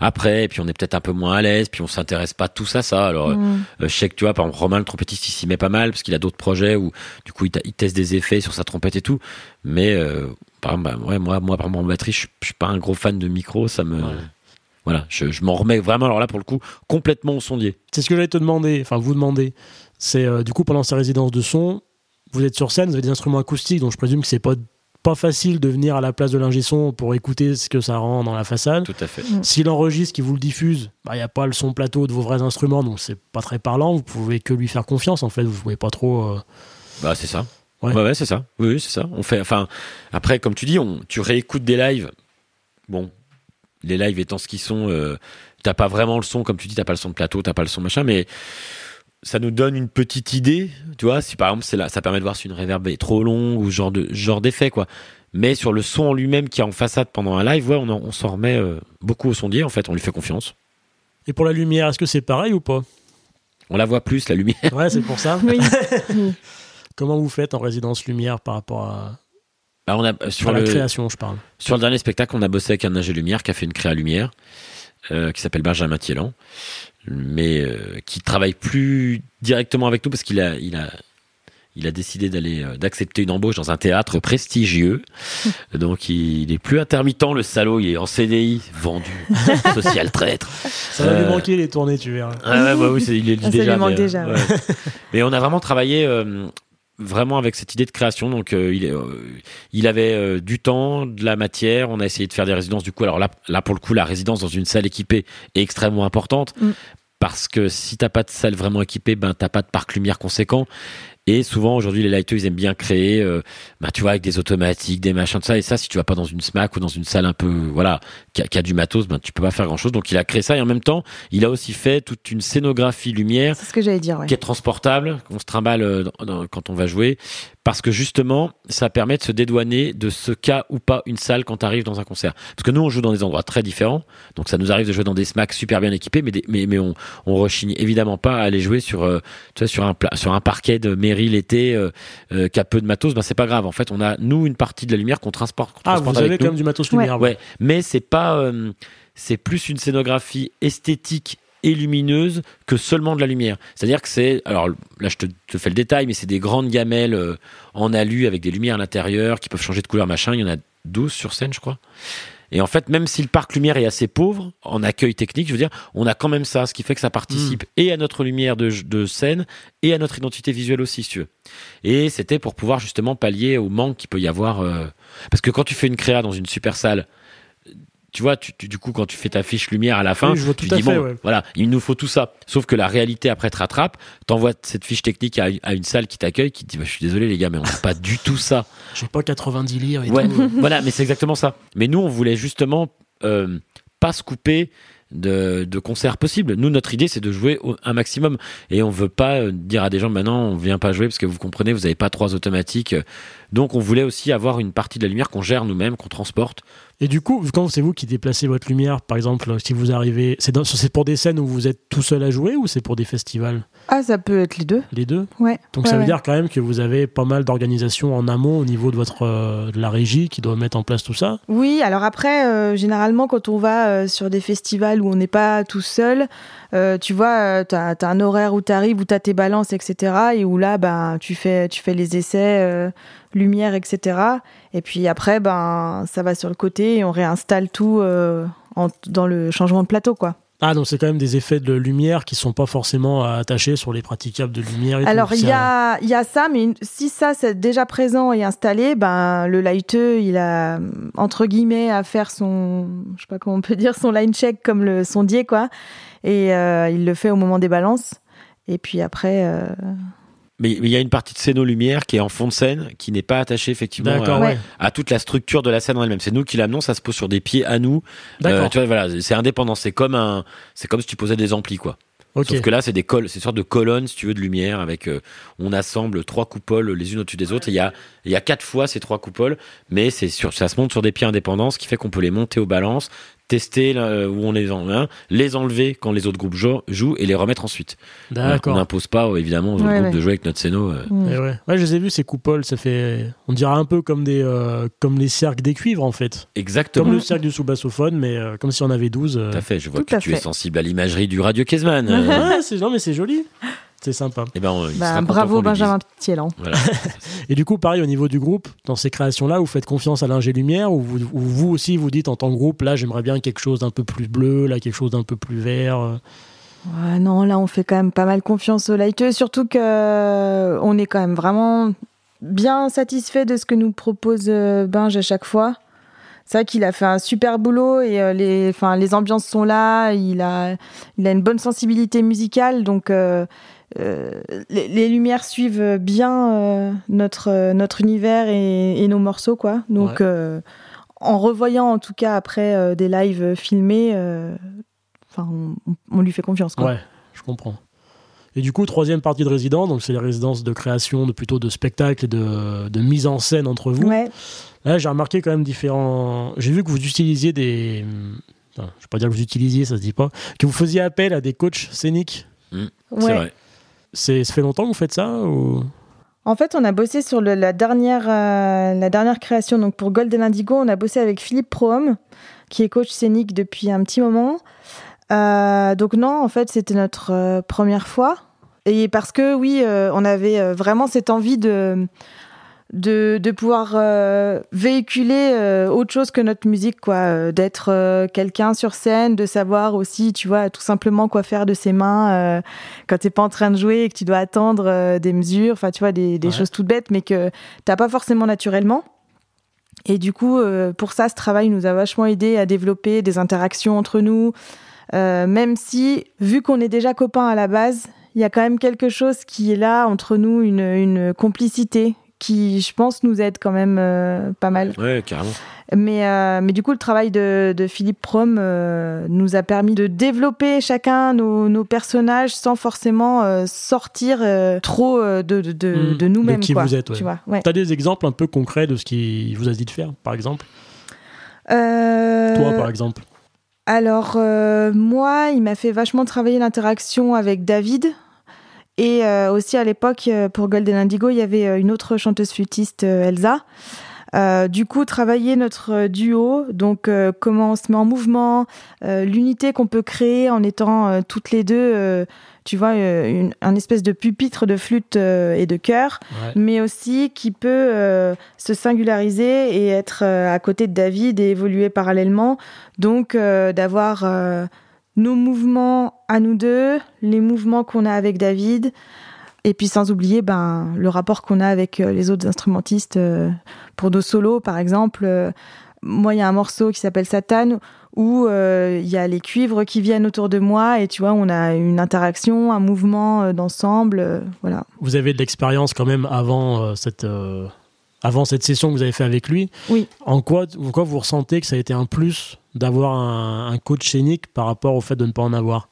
après, et puis on est peut-être un peu moins à l'aise, puis on s'intéresse pas tous à ça. Alors, mm je sais que tu vois, par exemple, Romain le trompettiste, il s'y met pas mal parce qu'il a d'autres projets où du coup il, teste des effets sur sa trompette et tout. Mais euh, par exemple, bah, ouais, moi, moi, par exemple, en batterie, je, suis pas un gros fan de micro, ça me. Voilà, je, m'en remets vraiment, alors là, pour le coup, complètement au sondier. C'est ce que j'allais te demander, enfin, vous demander. C'est euh, du coup, pendant sa résidence de son, vous êtes sur scène, vous avez des instruments acoustiques, donc je présume que c'est pas pas facile de venir à la place de l'ingé son pour écouter ce que ça rend dans la façade. Tout à fait. Mm. S'il enregistre, qu'il vous le diffuse, il bah, n'y a pas le son plateau de vos vrais instruments, donc c'est pas très parlant. Vous pouvez que lui faire confiance, en fait. Vous pouvez pas trop. Euh, bah, c'est ça. Ouais, ouais, c'est ça. Oui, c'est ça. On fait. Enfin, après, comme tu dis, on, tu réécoutes des lives. Bon, les lives étant ce qu'ils sont, euh, t'as pas vraiment le son, comme tu dis, t'as pas le son de plateau, t'as pas le son machin, mais ça nous donne une petite idée, tu vois, si par exemple c'est là, ça permet de voir si une reverb est trop longue ou genre de genre d'effet quoi. Mais sur le son en lui-même qui est en façade pendant un live, ouais, on, on s'en remet euh, beaucoup au sondier en fait, on lui fait confiance. Et pour la lumière, est-ce que c'est pareil ou pas? On la voit plus la lumière. Ouais, c'est pour ça. Comment vous faites en résidence lumière par rapport à bah, on a, euh, sur la création, je parle. Sur le dernier spectacle, on a bossé avec un ingé lumière qui a fait une créa lumière, euh, qui s'appelle Benjamin Thielan mais euh, qui travaille plus directement avec nous parce qu'il a, il a, il a décidé d'aller euh, d'accepter une embauche dans un théâtre prestigieux. Donc il, est plus intermittent le salaud, il est en CDI, vendu, social traître. Ça va lui euh, manquer les tournées, tu verras. Ah ouais, oui, il est déjà. Lui manque déjà. mais on a vraiment travaillé vraiment avec cette idée de création. Donc, il, il avait du temps, de la matière. On a essayé de faire des résidences. Du coup, alors là, là pour le coup, la résidence dans une salle équipée est extrêmement importante. Mm parce que si t'as pas de salle vraiment équipée, ben t'as pas de parc lumière conséquent. Et souvent aujourd'hui les lighters ils aiment bien créer, euh, bah, tu vois avec des automatiques, des machins de ça. Et ça si tu vas pas dans une smack ou dans une salle un peu voilà qui a, du matos, ben tu peux pas faire grand chose. Donc il a créé ça et en même temps il a aussi fait toute une scénographie lumière. C'est ce que j'allais dire. Qui est transportable, qu'on se trimballe euh, quand on va jouer parce que justement, ça permet de se dédouaner de ce cas ou pas une salle quand tu arrives dans un concert. Parce que nous, on joue dans des endroits très différents, donc ça nous arrive de jouer dans des smacks super bien équipés, mais, mais, mais on, on rechigne évidemment pas à aller jouer sur, euh, tu vois, sur, un, sur un parquet de mairie l'été euh, euh, qui a peu de matos, ben c'est pas grave. En fait, on a, nous, une partie de la lumière qu'on transporte. ah, vous avez quand même du matos lumière. Ouais, mais c'est pas... c'est plus une scénographie esthétique et lumineuse que seulement de la lumière. C'est-à-dire que c'est, alors là je te, fais le détail, mais c'est des grandes gamelles euh, en alu avec des lumières à l'intérieur qui peuvent changer de couleur machin. Il y en a 12 sur scène, je crois. Et en fait, même si le parc lumière est assez pauvre en accueil technique, je veux dire, on a quand même ça, ce qui fait que ça participe Hmm. et à notre lumière de, de scène et à notre identité visuelle aussi, si tu veux. Et c'était pour pouvoir justement pallier au manque qu'il peut y avoir. euh, Parce que quand tu fais une créa dans une super salle, tu vois, tu, tu- du coup, quand tu fais ta fiche lumière à la fin, Oui, je vois tu tout à dis fait, bon, ouais. voilà, il nous faut tout ça. Sauf que la réalité après te rattrape, t'envoies cette fiche technique à, à une salle qui t'accueille, qui te dit, bah, je suis désolé les gars, mais on n'a pas du tout ça. J'ai pas 90 livres et Ouais, tout. voilà, mais c'est exactement ça. Mais nous, on voulait justement euh, pas se couper de, de concerts possibles. Nous, notre idée, c'est de jouer au- un maximum. Et on veut pas euh, dire à des gens, maintenant, on vient pas jouer parce que vous comprenez, vous avez pas trois automatiques. Donc, on voulait aussi avoir une partie de la lumière qu'on gère nous-mêmes, qu'on transporte. Et du coup, quand c'est vous qui déplacez votre lumière, par exemple, si vous arrivez, c'est pour des scènes où vous êtes tout seul à jouer ou c'est pour des festivals? Ah, ça peut être les deux. Les deux? Ouais. Donc Ouais, ça veut ouais. dire quand même que vous avez pas mal d'organisation en amont au niveau de votre euh, de la régie qui doit mettre en place tout ça? Oui, alors après, euh, généralement, quand on va euh, sur des festivals où on n'est pas tout seul, tu vois, tu as, un horaire où tu arrives, où tu as tes balances, etc. Et où là, ben, tu, fais, tu fais les essais, lumière, etc. Et puis après, ben, ça va sur le côté et on réinstalle tout euh, en- dans le changement de plateau, quoi. Ah donc c'est quand même des effets de lumière qui sont pas forcément attachés sur les praticables de lumière. Et. Alors, il y a, y a ça, mais si ça, c'est déjà présent et installé, ben, le lighteux, il a, entre guillemets, à faire son, je sais pas comment on peut dire, son line check comme le sondier, quoi. Et euh, il le fait au moment des balances. Et puis après, euh, Mais il y a une partie de scéno lumière qui est en fond de scène, qui n'est pas attachée effectivement D'accord, à, Ouais. ouais. à toute la structure de la scène en elle-même. C'est nous qui l'amenons, ça se pose sur des pieds à nous. D'accord. Euh, tu vois, voilà, c'est indépendant. C'est comme un, c'est comme si tu posais des amplis, quoi. ok. Sauf que là, c'est des cols, c'est une sorte de colonnes, si tu veux, de lumière avec, euh, on assemble trois coupoles les unes au-dessus des autres. Et il y a, il y a quatre fois ces trois coupoles, mais c'est sur, ça se monte sur des pieds indépendants, ce qui fait qu'on peut les monter aux balances, tester là, où on les en, hein, les enlever quand les autres groupes jou- jouent et les remettre ensuite. D'accord. on n'impose pas, euh, évidemment, aux autres Ouais, groupes ouais. de jouer avec notre scéno. euh. mm. Eh ouais. ouais, je les ai vus ces coupoles, ça fait, on dirait un peu comme des, euh, comme les cercles des cuivres en fait, Exactement. comme le cercle du sous-bassophone, mais euh, comme si on avait 12. euh. Tout à fait. Je vois Tout que tu es sensible à l'imagerie du Radio Kesman. Euh, Ouais, c'est non mais c'est joli, c'est sympa. eh ben, on- content bravo. Benjamin. Voilà. Et du coup, pareil au niveau du groupe, dans ces créations-là, vous faites confiance à l'ingé lumière ou vous, ou vous aussi vous dites en tant que groupe, là j'aimerais bien quelque chose d'un peu plus bleu, là quelque chose d'un peu plus vert. euh. Ouais, non, là, on fait quand même pas mal confiance au lighteux, surtout que euh, on est quand même vraiment bien satisfait de ce que nous propose euh, Binge à chaque fois. C'est vrai qu'il a fait un super boulot et les, enfin, les ambiances sont là. Il a, il a une bonne sensibilité musicale, donc euh, euh, les, les lumières suivent bien euh, notre euh, notre univers et, et nos morceaux, quoi. Donc, Ouais. euh, en revoyant en tout cas après euh, des lives filmés, euh, enfin, on, on lui fait confiance, quoi. Ouais, je comprends. Et du coup, troisième partie de résidence, donc c'est les résidences de création, de plutôt de spectacle et de, de mise en scène entre vous. Ouais. Là, j'ai remarqué quand même différents. J'ai vu que vous utilisiez des. Enfin, je vais pas dire que vous utilisiez, ça se dit pas. Que vous faisiez appel à des coachs scéniques. C'est Ouais. vrai. C'est, ça fait longtemps que vous faites ça ou... En fait, on a bossé sur la, dernière, euh, la dernière création. Donc pour Golden Indigo, on a bossé avec Philippe Prohomme, qui est coach scénique depuis un petit moment. Euh, donc non, en fait, c'était notre euh, première fois. Et parce que oui, on avait vraiment cette envie de, de, de pouvoir euh, véhiculer euh, autre chose que notre musique, quoi. Euh, D'être euh, quelqu'un sur scène, de savoir aussi, tu vois, tout simplement quoi faire de ses mains euh, quand t'es pas en train de jouer et que tu dois attendre euh, des mesures, enfin, tu vois, des, des Ouais. choses toutes bêtes, mais que t'as pas forcément naturellement. Et du coup, euh, pour ça, ce travail nous a vachement aidé à développer des interactions entre nous, euh, même si, vu qu'on est déjà copains à la base, il y a quand même quelque chose qui est là entre nous, une, une complicité qui, je pense, nous aide quand même euh, pas mal. Ouais, carrément. Mais, euh, mais du coup, le travail de, de Philippe Prom euh, nous a permis de développer chacun nos, nos personnages sans forcément euh, sortir euh, trop de, de, de, Mm, de nous-mêmes. de qui quoi, vous êtes, ouais. Tu vois, ouais. T'as des exemples un peu concrets de ce qu'il vous a dit de faire, par exemple? Euh, Toi, par exemple. Alors, euh, moi, il m'a fait vachement travailler l'interaction avec David. Et euh, aussi, à l'époque, euh, pour Golden Indigo, il y avait euh, une autre chanteuse flûtiste, Elsa. Euh, du coup, travailler notre duo, donc euh, comment on se met en mouvement, euh, l'unité qu'on peut créer en étant toutes les deux, tu vois, une, un espèce de pupitre de flûte et de chœur, Ouais. mais aussi qui peut se singulariser et être à côté de David et évoluer parallèlement. Donc, d'avoir nos mouvements à nous deux, les mouvements qu'on a avec David, et puis sans oublier ben, le rapport qu'on a avec euh, les autres instrumentistes euh, pour nos solos, par exemple. euh, moi, il y a un morceau qui s'appelle Satan où euh, il y a les cuivres qui viennent autour de moi et tu vois, on a une interaction, un mouvement euh, d'ensemble. euh, voilà. Vous avez de l'expérience quand même avant cette avant cette session que vous avez fait avec lui. Oui. En quoi, en quoi vous ressentez que ça a été un plus d'avoir un, un coach scénique par rapport au fait de ne pas en avoir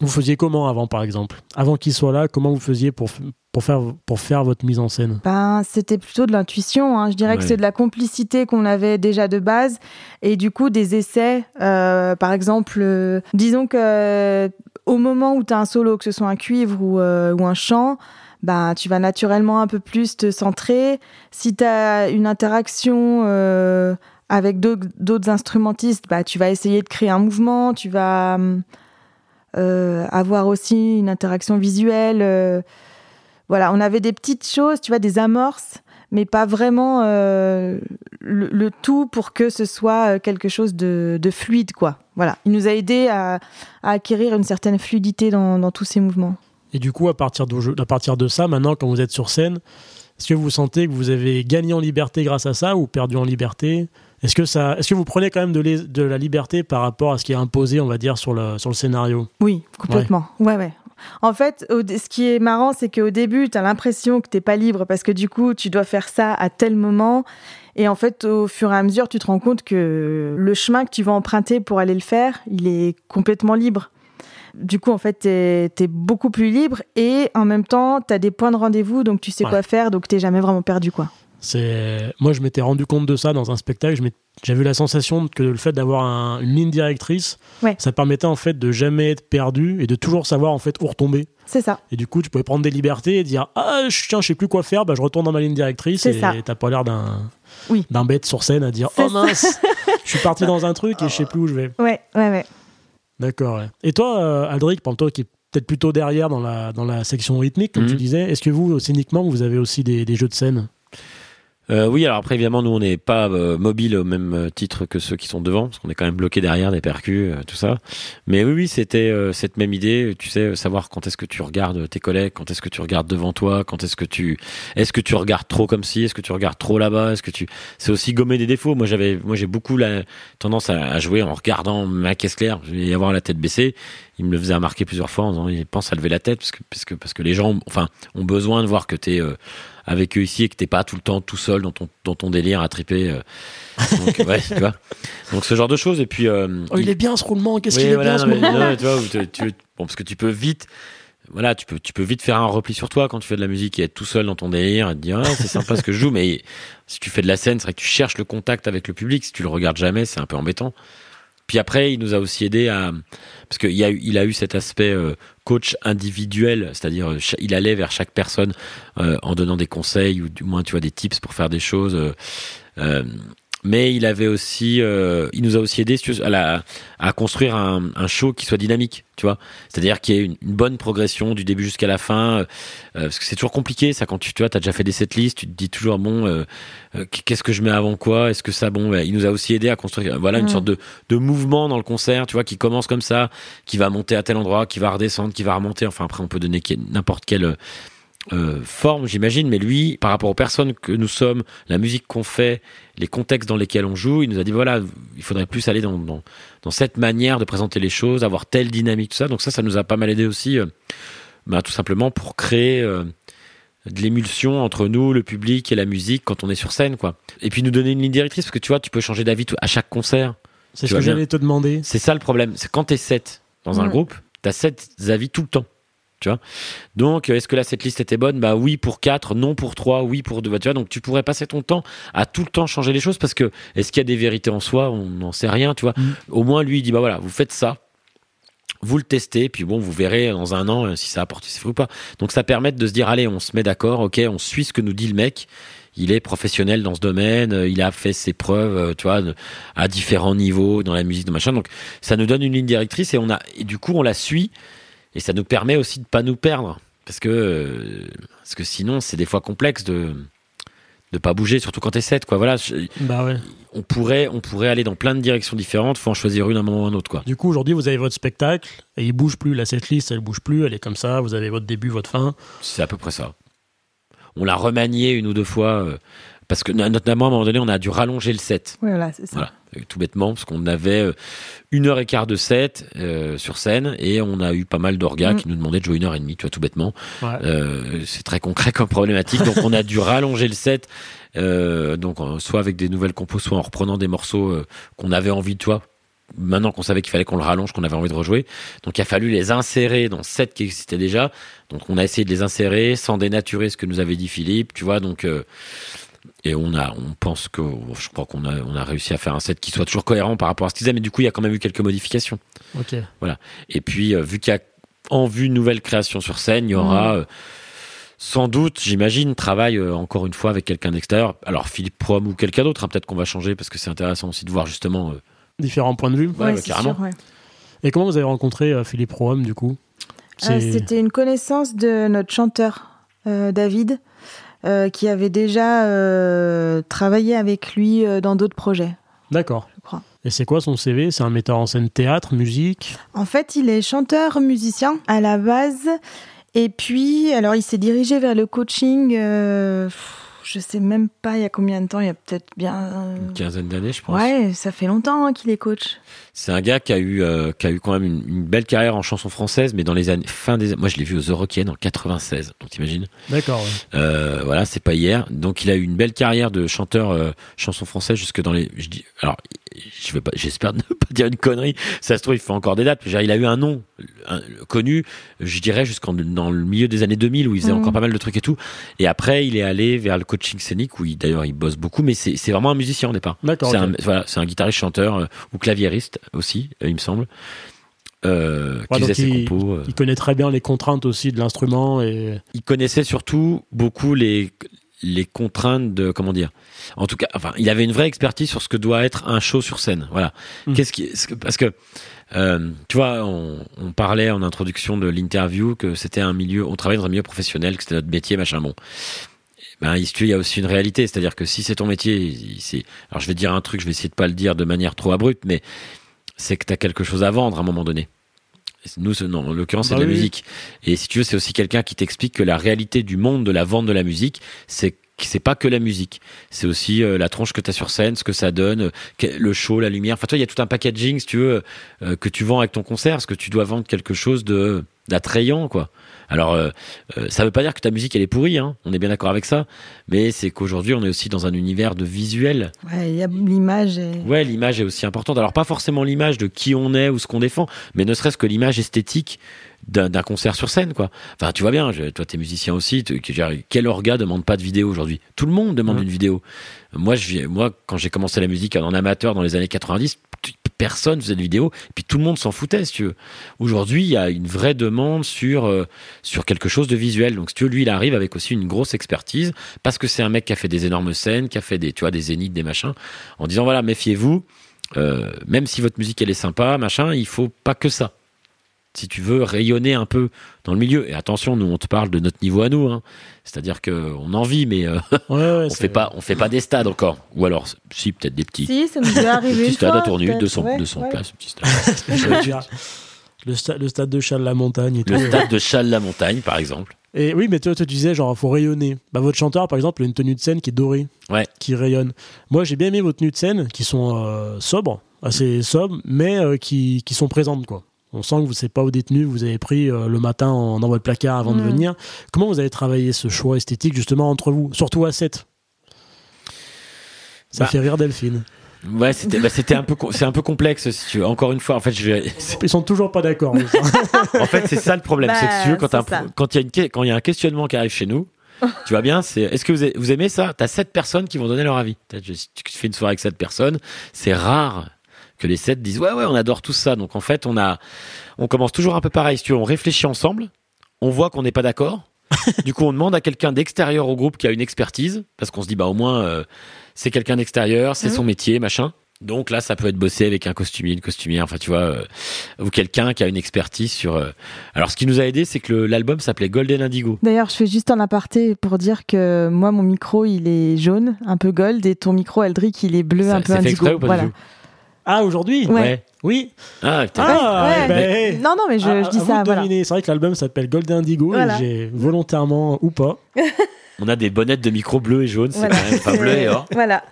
Vous faisiez comment avant, par exemple? Avant qu'il soit là, comment vous faisiez pour, pour, faire, pour faire votre mise en scène? Ben, c'était plutôt de l'intuition. hein. Je dirais que c'est de la complicité qu'on avait déjà de base et du coup des essais. euh, par exemple, euh, disons que euh, au moment où tu as un solo, que ce soit un cuivre ou, euh, ou un chant, ben, tu vas naturellement un peu plus te centrer. Si tu as une interaction euh, avec d'autres instrumentistes, bah, tu vas essayer de créer un mouvement, tu vas euh, avoir aussi une interaction visuelle. euh, voilà, on avait des petites choses, tu vois, des amorces, mais pas vraiment le, tout pour que ce soit quelque chose de, de fluide, quoi. Voilà, il nous a aidé à, acquérir une certaine fluidité dans tous ces mouvements. Et du coup, à partir, de, à partir de ça, maintenant, quand vous êtes sur scène, est-ce que vous sentez que vous avez gagné en liberté grâce à ça ou perdu en liberté? Est-ce que, est-ce que vous prenez quand même de, la liberté par rapport à ce qui est imposé, on va dire, sur le, sur le scénario? Oui, complètement. Ouais, ouais. En fait, ce qui est marrant, c'est qu'au début, tu as l'impression que t'es pas libre parce que du coup, tu dois faire ça à tel moment. Et en fait, au fur et à mesure, tu te rends compte que le chemin que tu vas emprunter pour aller le faire, il est complètement libre. Du coup, en fait, t'es es beaucoup plus libre et en même temps, tu as des points de rendez-vous, donc tu sais Ouais. quoi faire, donc t'es jamais vraiment perdu, quoi. C'est moi je m'étais rendu compte de ça dans un spectacle. J'avais eu la sensation que le fait d'avoir un- une ligne directrice, Ouais. ça permettait en fait de jamais être perdu et de toujours savoir en fait où retomber. C'est ça. Et du coup, tu pouvais prendre des libertés et dire ah je- tiens je sais plus quoi faire, bah je retourne dans ma ligne directrice et t'as pas l'air d'un Oui. d'un bête sur scène à dire oh mince je suis parti dans un truc et je sais plus où je vais. Ouais, ouais, ouais. D'accord. ouais. Et toi, euh, Aldric, pour toi qui est peut-être plutôt derrière dans la dans la section rythmique comme Mhm. tu disais, est-ce que vous scéniquement vous avez aussi des, des jeux de scène? Euh, oui, alors après, évidemment, nous, on n'est pas euh, mobile au même euh, titre que ceux qui sont devant, parce qu'on est quand même bloqué derrière des percus, euh, tout ça. Mais oui, oui, c'était euh, cette même idée, tu sais, euh, savoir quand est-ce que tu regardes tes collègues, quand est-ce que tu regardes devant toi, quand est-ce que tu, est-ce que tu regardes trop comme ci, est-ce que tu regardes trop là-bas, est-ce que tu, c'est aussi gommer des défauts. Moi, j'avais, moi, j'ai beaucoup la tendance à, à jouer en regardant ma caisse claire, je vais avoir la tête baissée. Il me le faisait remarquer plusieurs fois en disant, il pense à lever la tête, parce que, parce que, parce que les gens, enfin, ont besoin de voir que t'es euh, avec eux ici et que t'es pas tout le temps tout seul dans ton, dans ton délire à triper. euh. Donc, ouais, tu vois. Donc, ce genre de choses. Et puis, euh, Oh il est bien ce roulement, qu'est-ce oui, qu'il est voilà, bien ce roulement tu vois, tu- bon, parce que tu peux vite, voilà, tu peux, tu peux vite faire un repli sur toi quand tu fais de la musique et être tout seul dans ton délire et te dire, ah, c'est sympa ce que je joue, mais si tu fais de la scène, c'est vrai que tu cherches le contact avec le public. Si tu le regardes jamais, c'est un peu embêtant. Puis après, il nous a aussi aidé à, parce qu'il a, eu- il a eu cet aspect euh, coach individuel, c'est-à-dire euh, il allait vers chaque personne euh, en donnant des conseils ou du moins tu vois des tips pour faire des choses. Mais il avait aussi, euh, il nous a aussi aidé à, la- à construire un, un show qui soit dynamique, tu vois. C'est-à-dire qu'il y ait une, une bonne progression du début jusqu'à la fin, euh, euh, parce que c'est toujours compliqué ça quand tu, tu vois, t'as déjà fait des setlists, tu te dis toujours bon, euh, qu'est-ce que je mets avant quoi? Est-ce que ça bon ouais, Il nous a aussi aidé à construire, voilà, une Mm. sorte de, de mouvement dans le concert, tu vois, qui commence comme ça, qui va monter à tel endroit, qui va redescendre, qui va remonter. Enfin après, on peut donner quel- n'importe quelle euh, forme, j'imagine, mais lui, par rapport aux personnes que nous sommes, la musique qu'on fait, les contextes dans lesquels on joue, il nous a dit voilà, il faudrait plus aller dans, dans, dans cette manière de présenter les choses, avoir telle dynamique, tout ça. Donc ça, ça nous a pas mal aidé aussi, euh, bah, tout simplement pour créer euh, de l'émulsion entre nous, le public et la musique quand on est sur scène, quoi. Et puis nous donner une ligne directrice, parce que tu vois, tu peux changer d'avis à chaque concert. C'est ce que j'allais te demander. C'est ça le problème. C'est quand t'es 7 dans un groupe, t'as 7 avis tout le temps. Tu vois Donc, euh, est-ce que là, cette liste était bonne? Bah oui pour 4, non pour 3, oui pour 2. Bah, tu vois, donc tu pourrais passer ton temps à tout le temps changer les choses parce que est-ce qu'il y a des vérités en soi? On n'en sait rien, tu vois. Mm. Au moins, lui, il dit bah voilà, vous faites ça. Vous le testez, puis bon, vous verrez dans un an euh, si ça apporte ses fruits ou pas. Donc ça permet de se dire, allez, on se met d'accord, ok, on suit ce que nous dit le mec. il est professionnel dans ce domaine, euh, il a fait ses preuves, tu vois, à différents niveaux dans la musique, de machin. Donc ça nous donne une ligne directrice et on a et du coup on la suit et ça nous permet aussi de pas nous perdre parce que parce que sinon c'est des fois complexe de de pas bouger, surtout quand t'es 7 quoi. Voilà, je- Bah ouais. on pourrait on pourrait aller dans plein de directions différentes, faut en choisir une à un moment ou à un autre quoi. Du coup, aujourd'hui, vous avez votre spectacle et il bouge plus. La setlist, elle bouge plus. Elle est comme ça. Vous avez votre début, votre fin. C'est à peu près ça. On l'a remanié une ou deux fois euh, parce que notamment à un moment donné on a dû rallonger le set. Ouais, voilà, c'est ça. Voilà, tout bêtement, parce qu'on avait euh, une heure et quart de set euh, sur scène et on a eu pas mal d'orgas Mm. qui nous demandaient de jouer une heure et demie, tu vois, tout bêtement. Ouais. Euh, c'est très concret comme problématique, donc on a dû rallonger le set, euh, donc euh, soit avec des nouvelles compos, soit en reprenant des morceaux euh, qu'on avait envie de, toi. Maintenant qu'on savait qu'il fallait qu'on le rallonge, qu'on avait envie de rejouer, donc il a fallu les insérer dans set qui existait déjà. Donc on a essayé de les insérer sans dénaturer ce que nous avait dit Philippe, tu vois. Donc euh, et on a, on pense que, je crois qu'on a, on a réussi à faire un set qui soit toujours cohérent par rapport à ce qu'ils aiment. Mais du coup, il y a quand même eu quelques modifications. Ok. Et puis, euh, vu qu'il y a en vue une nouvelle création sur scène, il y aura euh, sans doute, j'imagine, travail euh, encore une fois avec quelqu'un d'extérieur. Alors Philippe Prom ou quelqu'un d'autre, hein, peut-être qu'on va changer parce que c'est intéressant aussi de voir justement. euh, Différents points de vue. Ouais, bah, carrément. sûr, ouais. Et comment vous avez rencontré euh, Philippe Roham, du coup? Euh, C'était une connaissance de notre chanteur, euh, David, euh, qui avait déjà euh, travaillé avec lui euh, dans d'autres projets, D'accord. je crois. Et c'est quoi son CV C'est un metteur en scène théâtre, musique? En fait, il est chanteur-musicien à la base. Et puis, alors, il s'est dirigé vers le coaching. euh, je sais même pas il y a combien de temps. Il y a peut-être bien. une quinzaine d'années, je pense. Ouais, ça fait longtemps hein, qu'il est coach. C'est un gars qui a eu, euh, qui a eu quand même une, une belle carrière en chanson française, mais dans les années fin des, moi je l'ai vu aux Eurocaines en 96, donc t'imagines? D'accord. ouais. Euh, voilà, c'est pas hier. Donc il a eu une belle carrière de chanteur euh, chanson française jusque dans les. Je dis, alors, je veux pas, j'espère ne pas dire une connerie. Ça se trouve, il fait encore des dates. Je veux dire, il a eu un nom un- connu, je dirais jusqu'en dans le milieu des années 2000 où il faisait Mhm. encore pas mal de trucs et tout. Et après, il est allé vers le coaching scénique où il, d'ailleurs il bosse beaucoup, mais c'est c'est vraiment un musicien au départ. D'accord. C'est ok. un, voilà, c'est un guitariste chanteur euh, ou claviériste aussi, il me semble. Euh, Ouais, donc il- compos. euh. Il connaît très bien les contraintes aussi de l'instrument et il connaissait surtout beaucoup les les contraintes de comment dire en tout cas enfin il avait une vraie expertise sur ce que doit être un show sur scène voilà Mm. qu'est-ce qui parce que euh, tu vois on, on parlait en introduction de l'interview que c'était un milieu on travaillait dans un milieu professionnel que c'était notre métier machin bon ben il il y a aussi une réalité c'est-à-dire que si c'est ton métier c'est alors je vais dire un truc je vais essayer de pas le dire de manière trop abrupte mais c'est que tu as quelque chose à vendre à un moment donné nous, non, en l'occurrence, c'est Bah de la oui. musique. Et si tu veux, c'est aussi quelqu'un qui t'explique que la réalité du monde de la vente de la musique, c'est que c'est pas que la musique. C'est aussi euh, la tronche que tu as sur scène, ce que ça donne, euh, le show, la lumière. Enfin, toi, il y a tout un packaging, si tu veux, euh, que tu vends avec ton concert, parce que tu dois vendre quelque chose de d'attrayant, quoi. Alors, euh, euh, ça veut pas dire que ta musique, elle est pourrie, hein. On est bien d'accord avec ça. Mais c'est qu'aujourd'hui, on est aussi dans un univers de visuel. Ouais, l'image. Et... Ouais, l'image est aussi importante. Alors pas forcément l'image de qui on est ou ce qu'on défend, mais ne serait-ce que l'image esthétique d'un concert sur scène, quoi. Enfin, tu vois bien, je- toi t'es musicien aussi. tu- quel orga demande pas de vidéo aujourd'hui? Tout le monde demande Ouais. une vidéo. Moi, je, moi, quand j'ai commencé la musique en amateur dans les années 90, tu- personne faisait de vidéo, puis tout le monde s'en foutait, si tu veux. Aujourd'hui, il y a une vraie demande sur euh, quelque chose de visuel. Donc, si tu lui, il arrive avec aussi une grosse expertise parce que c'est un mec qui a fait des énormes scènes, qui a fait des, tu des zéniths, des machins, en disant voilà, méfiez-vous. euh, même si votre musique elle est sympa, machin, il faut pas que ça. Si tu veux rayonner un peu dans le milieu, et attention, nous on te parle de notre niveau à nous, hein. c'est-à-dire que on en vit, mais euh, ouais, ouais, on fait pas, on fait pas des stades encore, ou alors si peut-être des petits, Si, ça nous est arrivé. stades fois, à Tournu, peut-être. 200, Ouais, 200 ouais. places, veux dire, le, sta- le stade de tout. le stade de Châles-la-Montagne, par exemple. Et oui, mais toi, toi, tu disais, genre, faut rayonner. Bah, votre chanteur, par exemple, a une tenue de scène qui est dorée, Ouais. qui rayonne. Moi, j'ai bien aimé vos tenues de scène, qui sont euh, sobres, assez sobres, mais euh, qui, qui sont présentes, quoi. On sent que vous c'est pas au détenu, vous avez pris euh, le matin en- dans votre placard avant de venir. Comment vous avez travaillé ce choix esthétique justement entre vous, surtout à 7 Ça Bah. fait rire Delphine. Ouais, c'était, bah, c'était un peu, c'est un peu complexe, si tu veux. Encore une fois, en fait, je Ils sont toujours pas d'accord. En fait, c'est ça le problème. Bah, c'est que si tu veux, quand, un- il y a une, que- quand il y a un questionnement qui arrive chez nous, tu vois bien, c'est est-ce que vous, aimez ça? T'as sept personnes qui vont donner leur avis. Si tu fais une soirée avec sept personnes, c'est rare que les sept disent ouais ouais on adore tout ça. Donc en fait, on a, on commence toujours un peu pareil. Si tu veux, on réfléchit ensemble, on voit qu'on n'est pas d'accord. du coup, on demande à quelqu'un d'extérieur au groupe qui a une expertise, parce qu'on se dit, bah au moins, euh, c'est quelqu'un d'extérieur, c'est Mhm. son métier, machin. Donc là, ça peut être bossé avec un costumier, une costumière, enfin tu vois, euh, ou quelqu'un qui a une expertise sur. euh, Alors, ce qui nous a aidé, c'est que l'album s'appelait Golden Indigo. D'ailleurs, je fais juste un aparté pour dire que moi, mon micro, il est jaune, un peu gold, et ton micro, Aldric, il est bleu, Ça- un peu fait indigo. exprès ou pas voilà. du tout? Ah, aujourd'hui Ouais. Oui. Ah, putain. Ah, ouais, eh ben, mais- Non, non, mais je, dis ça, de voilà. deviner. C'est vrai que l'album s'appelle Golden Indigo Voilà. et j'ai volontairement ou pas. On a des bonnettes de micro bleu et jaune, c'est Voilà. quand même pas bleu et or. Voilà.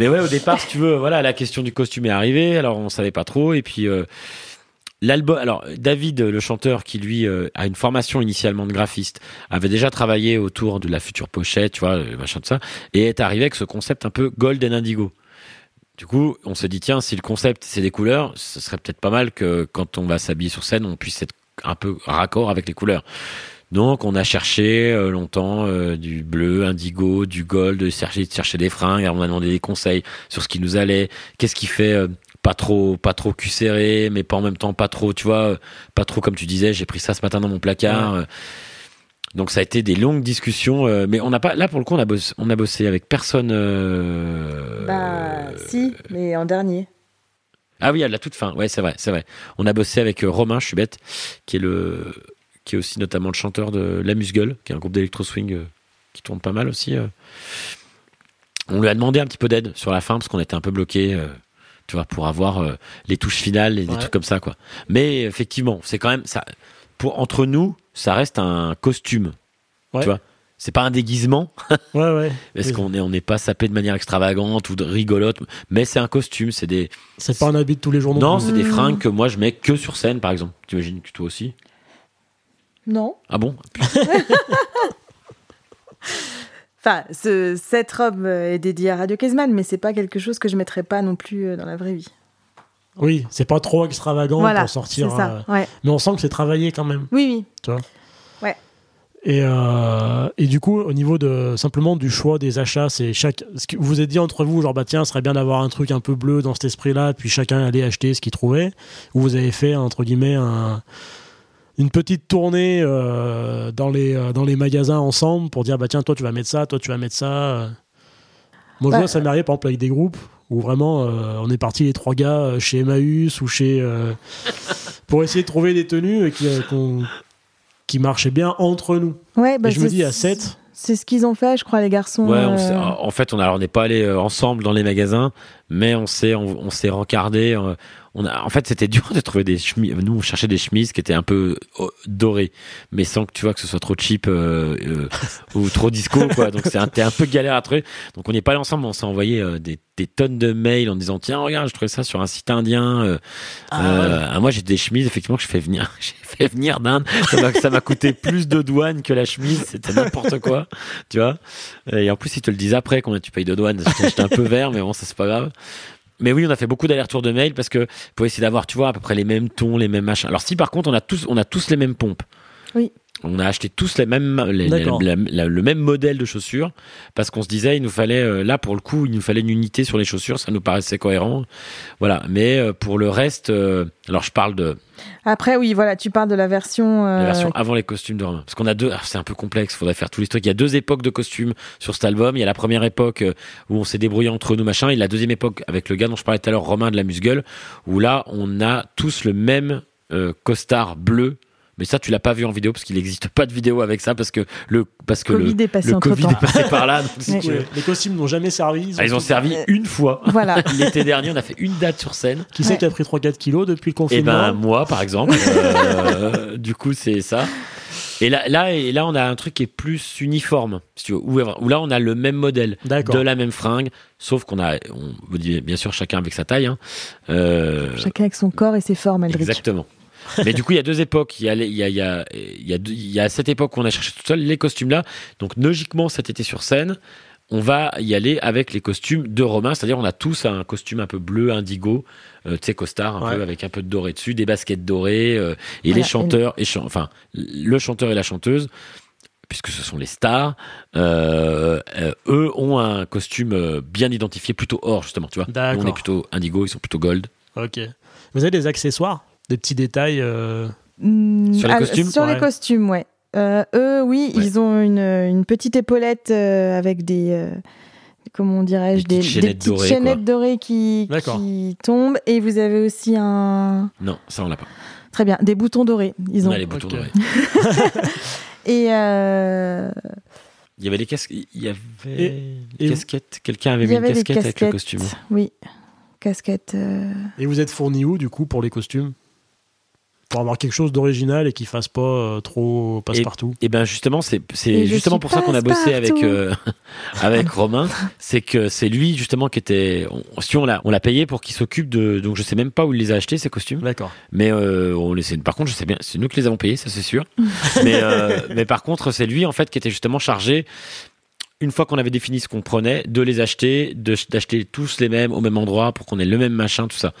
Mais ouais, au départ, si tu veux, voilà, la question du costume est arrivée. Alors, on savait pas trop. Et puis, euh, l'album. Alors, David, le chanteur, qui lui euh, a une formation initialement de graphiste, avait déjà travaillé autour de la future pochette, tu vois, le machin de ça, et est arrivé avec ce concept un peu gold and indigo. Du coup, on se dit tiens, si le concept c'est des couleurs, ce serait peut-être pas mal que quand on va s'habiller sur scène, on puisse être un peu raccord avec les couleurs. Donc, on a cherché euh, longtemps euh, du bleu, indigo, du gold, chercher, chercher des fringues. On a demandé des conseils sur ce qui nous allait. Qu'est-ce qui fait euh, pas trop, pas trop cul serré, mais pas en même temps pas trop, tu vois, pas trop comme tu disais. J'ai pris ça ce matin dans mon placard. Donc, ça a été des longues discussions. euh, mais on n'a pas, là pour le coup, on a bossé, on a bossé avec personne. euh, Bah, si, mais en dernier. ah oui, à la toute fin. Ouais, c'est vrai, c'est vrai. On a bossé avec euh, Romain, je suis bête, qui est le, qui est aussi notamment le chanteur de La Musgueule, qui est un groupe d'électro swing euh, qui tourne pas mal aussi. euh. On lui a demandé un petit peu d'aide sur la fin parce qu'on était un peu bloqué, tu vois, pour avoir euh, les touches finales et des trucs comme ça, quoi. Mais effectivement, c'est quand même ça. Pour entre nous, ça reste un costume. Ouais. Tu vois, c'est pas un déguisement. Ouais, ouais. Parce Oui. qu'on n'est on n'est pas sapé de manière extravagante ou de rigolote, mais c'est un costume, c'est des, C'est pas un habit de tous les jours non, non, c'est des Mm. fringues que moi je mets que sur scène, par exemple. T'imagines que toi aussi? Non. Ah bon? Enfin, ce- cette robe est dédiée à Radio Kezman, mais c'est pas quelque chose que je mettrais pas non plus euh, dans la vraie vie. Oui, c'est pas trop extravagant voilà, pour sortir. ça. euh, Ouais. Mais on sent que c'est travaillé quand même. Oui, oui. Et, euh, et du coup, au niveau de simplement du choix des achats, c'est chaque. Ce que vous vous êtes dit entre vous, genre bah tiens, ce serait bien d'avoir un truc un peu bleu dans cet esprit-là, puis chacun allait acheter ce qu'il trouvait. Ou vous avez fait entre guillemets un- une petite tournée euh, dans les euh, dans les magasins ensemble pour dire bah tiens, toi tu vas mettre ça, toi tu vas mettre ça. Moi, je Bah, vois ça m'est arrivé par exemple avec des groupes où vraiment euh, on est parti les trois gars euh, chez Emmaüs ou chez euh, pour essayer de trouver des tenues qui euh, marchaient bien entre nous. Ouais, bah, Et je me dis à 7, C'est ce qu'ils ont fait, je crois, les garçons. Ouais, on euh, s'est- en fait, on n'est pas allé ensemble dans les magasins, mais on s'est on, on s'est rencardé. On a, en fait, c'était dur de trouver des chemises. Nous, on cherchait des chemises qui étaient un peu euh, dorées, mais sans que tu vois que ce soit trop cheap euh, euh, ou trop disco, quoi. Donc c'est un, un peu galère à trouver. Donc on n'est pas allé ensemble, on s'est envoyé euh, des, des tonnes de mails en disant tiens regarde, je trouvais ça sur un site indien. euh, euh, ah, moi j'ai des chemises effectivement que je fais venir, j'ai fait venir d'Inde. Ça m'a, coûté plus de douane que la chemise, c'était n'importe quoi, tu vois. Et en plus ils te le disent après combien tu payes de douane. J'étais un peu vert, mais bon ça c'est pas grave. Mais oui, on a fait beaucoup d'allers-retours de mails parce que pour essayer d'avoir, tu vois, à peu près les mêmes tons, les mêmes machins. Alors si par contre on a tous, on a tous les mêmes pompes. Oui. On a acheté tous les mêmes, les- D'accord. la- la- le même modèle de chaussures parce qu'on se disait il nous fallait euh, là pour le coup il nous fallait une unité sur les chaussures, ça nous paraissait cohérent. Voilà. Mais euh, pour le reste, euh, alors je parle de Après, oui, voilà, tu parles de la version. euh, la version avant les costumes de Romain. Parce qu'on a deux, alors c'est un peu complexe, faudrait faire tout l'historique. Il y a deux époques de costumes sur cet album. Il y a la première époque où on s'est débrouillé entre nous, machin, et la deuxième époque avec le gars dont je parlais tout à l'heure, Romain de la Musgueule, où là, on a tous le même euh, costard bleu. Mais ça, tu l'as pas vu en vidéo parce qu'il n'existe pas de vidéo avec ça parce que le parce que Covid le, est passé le entre Covid est passé par là. donc si Ouais. les costumes n'ont jamais servi. Ah, ils ont tout- servi une fois. Voilà. L'été dernier, on a fait une date sur scène. Qui c'est Ouais. qui a pris 3-4 kilos depuis le Et confinement ben moi par exemple. Euh, du coup c'est ça. Et là, là, et là, on a un truc qui est plus uniforme, si tu veux, où, où là, on a le même modèle, de la même fringue, sauf qu'on a, on vous dit bien sûr chacun avec sa taille. Hein. Euh, Chacun avec son corps et ses formes, Eldrick. exactement. Mais du coup, il y a deux époques. Il y a, les- il y a, il y a, il y a, deux- il y a cette époque où on a cherché tout seul les costumes là. Donc logiquement, cet été sur scène, on va y aller avec les costumes de Romain, c'est-à-dire on a tous un costume un peu bleu indigo, euh, tu sais costard un Ouais. peu avec un peu de doré dessus, des baskets dorées euh, et Voilà, les chanteurs et chan- enfin le chanteur et la chanteuse puisque ce sont les stars, euh, euh, eux ont un costume bien identifié, plutôt or justement, tu vois. Nous, on est plutôt indigo, ils sont plutôt gold. Ok. Vous avez des accessoires? Des petits détails euh, Hmm, Sur les ah, costumes Sur Ouais. les costumes, ouais. Euh, eux, oui, Ouais. ils ont une, une petite épaulette euh, avec des. euh, comment dirais-je Des Des, petites des chaînettes petites dorées, chaînettes dorées qui, tombent. Et vous avez aussi un. Non, ça on l'a pas. Très bien, des boutons dorés. Ils On ont. a les boutons dorés. Et. euh, Il y avait les casques, il y avait Et- des et- casquettes. Quelqu'un avait mis une des casquette avec le casquettes. costume. Oui. Casquette. euh, Et vous êtes fourni où, du coup, pour les costumes? Pour avoir quelque chose d'original et qui fasse pas euh, trop passe-partout. Et ben justement, c'est Et justement pour ça qu'on a bossé avec euh, avec Romain, c'est que c'est lui justement qui était. On, si on l'a on l'a payé pour qu'il s'occupe de. Donc je sais même pas où il les a achetés ces costumes. D'accord. Mais euh, on les, par contre, je sais bien, c'est nous qui les avons payés, ça c'est sûr. mais, euh, mais par contre, c'est lui en fait qui était justement chargé. Une fois qu'on avait défini ce qu'on prenait, de les acheter, d'acheter tous les mêmes au même endroit pour qu'on ait le même machin, tout ça.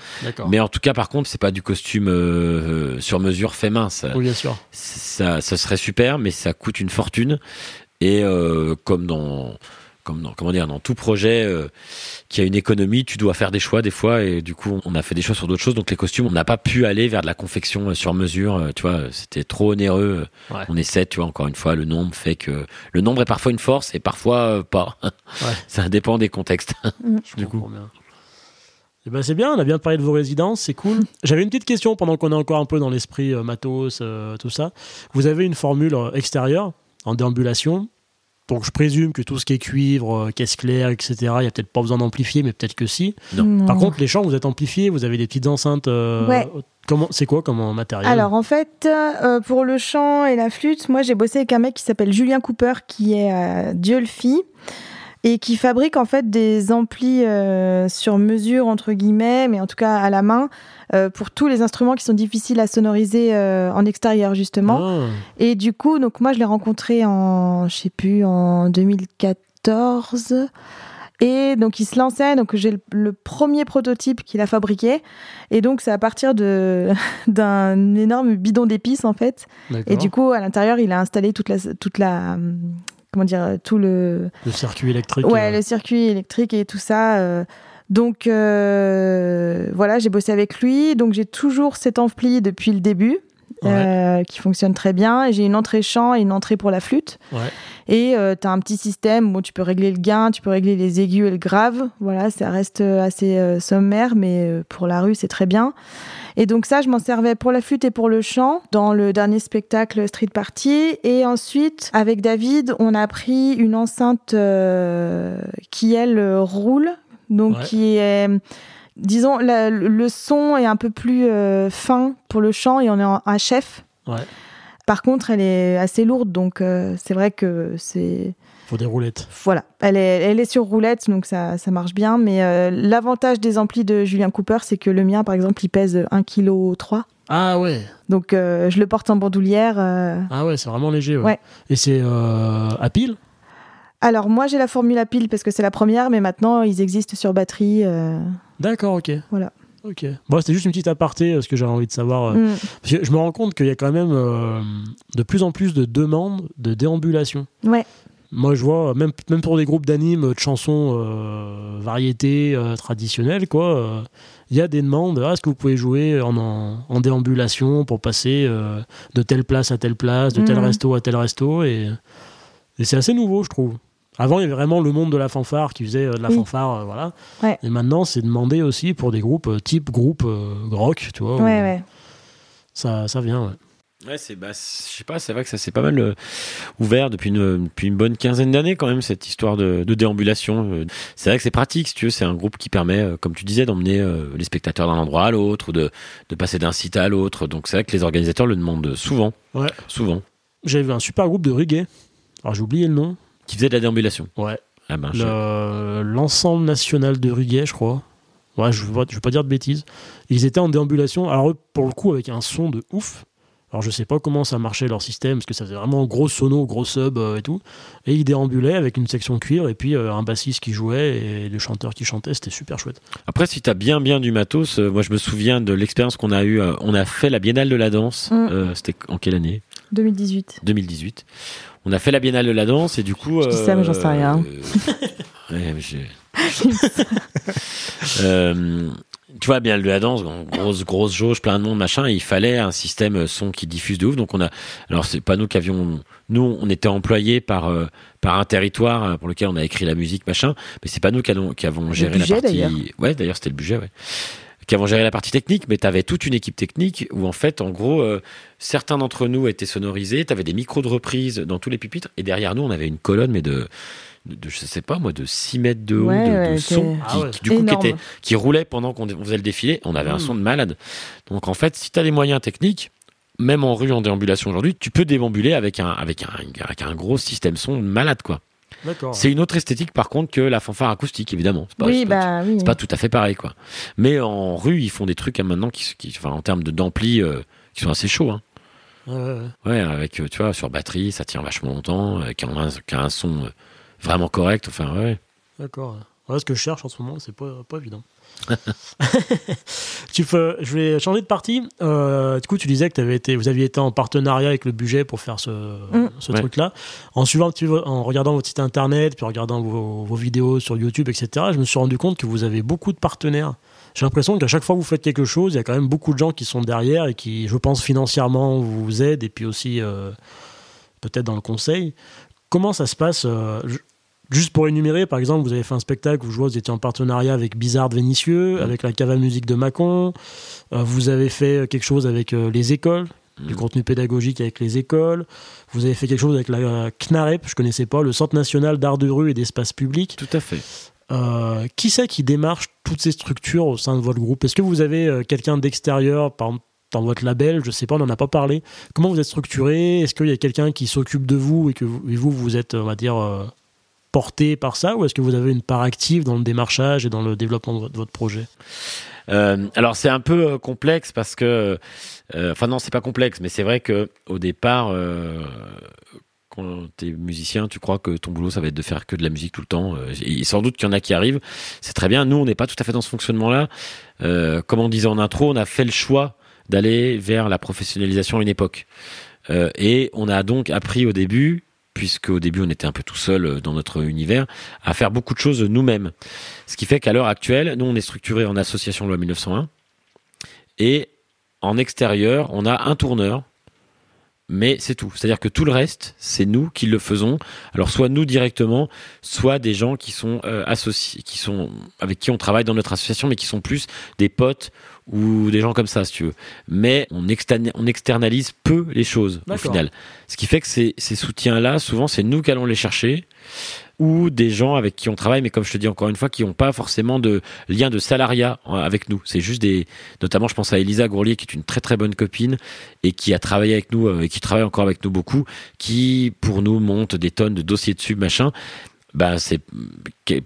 Mais en tout cas, par contre, c'est pas du costume euh, euh, sur mesure fait main. Ça, Oui, bien sûr. ça, ça serait super, mais ça coûte une fortune. Et euh, comme dans, comme dans, comment dire, dans tout projet euh, qui a une économie, tu dois faire des choix des fois. Et du coup, on a fait des choix sur d'autres choses. Donc les costumes, on n'a pas pu aller vers de la confection euh, sur mesure. euh, Tu vois, c'était trop onéreux. Ouais. On essaie, tu vois, encore une fois, le nombre fait que le nombre est parfois une force et parfois euh, pas. Ça dépend des contextes. Je Du coup. bien. Eh ben, c'est bien, on a bien parlé de vos résidences, c'est cool. J'avais une petite question pendant qu'on est encore un peu dans l'esprit euh, matos, euh, tout ça. Vous avez une formule extérieure en déambulation. Donc je présume que tout ce qui est cuivre, euh, caisse claire, etc., il n'y a peut-être pas besoin d'amplifier, mais peut-être que si. Non. Par contre, les chants, vous êtes amplifiés, vous avez des petites enceintes. euh, Ouais. Comment, c'est quoi comme euh, matériel? Alors en fait, euh, pour le chant et la flûte, moi j'ai bossé avec un mec qui s'appelle Julien Cooper, qui est à Diolfi et qui fabrique en fait des amplis euh, sur mesure entre guillemets, mais en tout cas à la main euh, pour tous les instruments qui sont difficiles à sonoriser euh, en extérieur justement. Ah, Et du coup, donc moi je l'ai rencontré en, je sais plus, en 2014. Et donc il se lançait, donc j'ai le, le premier prototype qu'il a fabriqué. Et donc c'est à partir de d'un énorme bidon d'épices en fait. Et du coup à l'intérieur il a installé toute la toute la comment dire tout le le circuit électrique. ouais euh, le circuit électrique et tout ça. euh, donc euh, voilà, j'ai bossé avec lui. Donc j'ai toujours cet ampli depuis le début. euh, qui fonctionne très bien. Et J'ai une entrée chant et une entrée pour la flûte. Ouais. Et tu as un petit système où tu peux régler le gain, tu peux régler les aigus et le grave. Voilà, ça reste euh, assez euh, sommaire, mais euh, pour la rue, c'est très bien. Et donc ça, je m'en servais pour la flûte et pour le chant dans le dernier spectacle Street Party. Et ensuite, avec David, on a pris une enceinte euh, qui, elle, euh, roule. Donc Ouais. qui est... Disons, la- le son est un peu plus euh, fin pour le chant et on est en HF. Ouais. Par contre, elle est assez lourde, donc euh, c'est vrai que c'est Faut des roulettes. voilà, elle est, elle est sur roulette, donc ça, ça marche bien. Mais euh, l'avantage des amplis de Julien Cooper, c'est que le mien, par exemple, il pèse 1,3 kg. Ah ouais. Donc euh, je le porte en bandoulière. Ah ouais, c'est vraiment léger. Ouais. Ouais. Et c'est à pile? Alors moi, j'ai la formule à pile parce que c'est la première, mais maintenant, ils existent sur batterie. D'accord, ok. Voilà. Ok. Bon, c'était juste une petite aparté, euh, ce que j'avais envie de savoir. euh, Mm. parce que je me rends compte qu'il y a quand même euh, de plus en plus de demandes de déambulation. Ouais. Moi, je vois, même, même pour des groupes d'animes, de chansons euh, variétés euh, traditionnelles, quoi, il y a des demandes. Ah, Est-ce que vous pouvez jouer en, en, en déambulation pour passer de telle place à telle place, de tel Mhm. resto à tel resto Et, et c'est assez nouveau, je trouve. Avant, il y avait vraiment le monde de la fanfare qui faisait euh, de la Oui. fanfare, euh, voilà. Ouais. Et maintenant, c'est demandé aussi pour des groupes euh, type groupe euh, rock, tu vois. où Ouais, ouais. Ça, ça vient, ouais. Ouais, c'est, bah, je sais pas, c'est vrai que ça s'est pas mal euh, ouvert depuis une, depuis une bonne quinzaine d'années quand même, cette histoire de, de déambulation. C'est vrai que c'est pratique, si tu veux, c'est un groupe qui permet, euh, comme tu disais, d'emmener euh, les spectateurs d'un endroit à l'autre, ou de, de passer d'un site à l'autre. Donc c'est vrai que les organisateurs le demandent souvent. Ouais. Souvent. J'avais vu un super groupe de reggae. Alors, j'ai oublié le nom. Qui faisait de la déambulation. Ouais. Ah ben, je- L'ensemble national de reggae, je crois. Ouais, je ne veux pas dire de bêtises. Ils étaient en déambulation. Alors, eux, pour le coup, avec un son de ouf. Alors, je sais pas comment ça marchait leur système, parce que ça faisait vraiment gros sono, gros sub euh, et tout. Et ils déambulaient avec une section cuivre et puis euh, un bassiste qui jouait et le chanteur qui chantait. C'était super chouette. Après, si t'as bien bien du matos, euh, moi je me souviens de l'expérience qu'on a eue. euh, on a fait la Biennale de la danse. Mm. euh, C'était en quelle année? 2018. 2018. On a fait la Biennale de la danse et du coup. Je dis ça, mais j'en sais rien. euh, ouais, mais j'ai- Euh, tu vois bien le de la danse, grosse grosse jauge, plein de monde, machin. il fallait un système son qui diffuse de ouf. Donc on a, alors c'est pas nous qui avions, nous on était employés par euh, par un territoire euh, pour lequel on a écrit la musique, machin. Mais c'est pas nous qui, avons, qui avons géré budget, la partie. Ouais, d'ailleurs c'était le budget, ouais. Qui avons géré la partie technique, mais tu avais toute une équipe technique où en fait, en gros, euh, certains d'entre nous étaient sonorisés. Tu avais des micros de reprise dans tous les pupitres, et derrière nous, on avait une colonne, mais de de, de- je sais pas moi de 6 mètres de haut Ouais, de, de ouais, son qui, Ah ouais. qui, du coup qui était qui roulait pendant qu'on on faisait le défilé on avait un Mm. son de malade donc en fait si tu as des moyens techniques même en rue en déambulation aujourd'hui tu peux déambuler avec un avec un avec un gros système son de malade quoi. C'est une autre esthétique par contre que la fanfare acoustique évidemment c'est pas, oui, c'est pas- bah oui. c'est pas tout à fait pareil quoi mais en rue ils font des trucs hein, maintenant qui, qui enfin en termes de d'ampli euh, qui sont assez chauds hein. Ouais, ouais, avec, euh, tu vois, sur batterie, ça tient vachement longtemps, euh, qui a un, qui a un son euh, vraiment correct. Enfin, ouais. D'accord. Ouais, ce que je cherche en ce moment, c'est pas, pas évident. tu peux, je vais changer de partie. Euh, du coup, tu disais que avais été, vous aviez été en partenariat avec le budget pour faire ce, ce Ouais. truc-là. En suivant, en regardant votre site internet, puis en regardant vos, vos vidéos sur YouTube, etc., je me suis rendu compte que vous avez beaucoup de partenaires. J'ai l'impression qu'à chaque fois que vous faites quelque chose, il y a quand même beaucoup de gens qui sont derrière et qui, je pense, financièrement vous aident et puis aussi euh, peut-être dans le conseil. Comment ça se passe euh, je- Juste pour énumérer, par exemple, vous avez fait un spectacle où je vois vous étiez en partenariat avec Bizarre de Vénitieux, avec la Cava Musique de Mâcon. Euh, vous avez fait quelque chose avec euh, les écoles, du Mhm. contenu pédagogique avec les écoles. Vous avez fait quelque chose avec la euh, CNAREP, je connaissais pas, le Centre national d'art de rue et d'espace public. Tout à fait. Euh, qui c'est qui démarche toutes ces structures au sein de votre groupe? Est-ce que vous avez euh, quelqu'un d'extérieur, par exemple dans votre label? Je sais pas, on n'en a pas parlé. Comment vous êtes structuré? Est-ce qu'il y a quelqu'un qui s'occupe de vous et que vous, et vous, vous êtes, on va dire, euh, porté par ça Ou est-ce que vous avez une part active dans le démarchage et dans le développement de votre, projet? Euh, alors c'est un peu euh, complexe parce que, euh, enfin non, c'est pas complexe, mais c'est vrai que au départ, euh, quand t'es musicien, tu crois que ton boulot ça va être de faire que de la musique tout le temps. et sans doute qu'il y en a qui arrivent, c'est très bien. Nous, on n'est pas tout à fait dans ce fonctionnement-là. Comme on disait en intro, on a fait le choix d'aller vers la professionnalisation à une époque. Et on a donc appris au début, puisque au début on était un peu tout seul euh, dans notre univers, à faire beaucoup de choses nous-mêmes. Ce qui fait qu'à l'heure actuelle, nous on est structuré en association loi 1901 et en extérieur, on a un tourneur, mais c'est tout. C'est-à-dire que tout le reste, c'est nous qui le faisons. Alors soit nous directement, soit des gens qui sont euh, associés, qui sont avec qui on travaille dans notre association, mais qui sont plus des potes ou des gens comme ça, si tu veux. Mais on, externe- on externalise peu les choses au final. Ce qui fait que ces, ces soutiens-là, souvent, c'est nous qui allons les chercher ou des gens avec qui on travaille, mais comme je te dis encore une fois, qui n'ont pas forcément de lien de salariat euh, avec nous. C'est juste des, notamment, je pense à Elisa Gourlier, qui est une très très bonne copine et qui a travaillé avec nous euh, et qui travaille encore avec nous beaucoup, qui pour nous monte des tonnes de dossiers dessus, machin. Ben c'est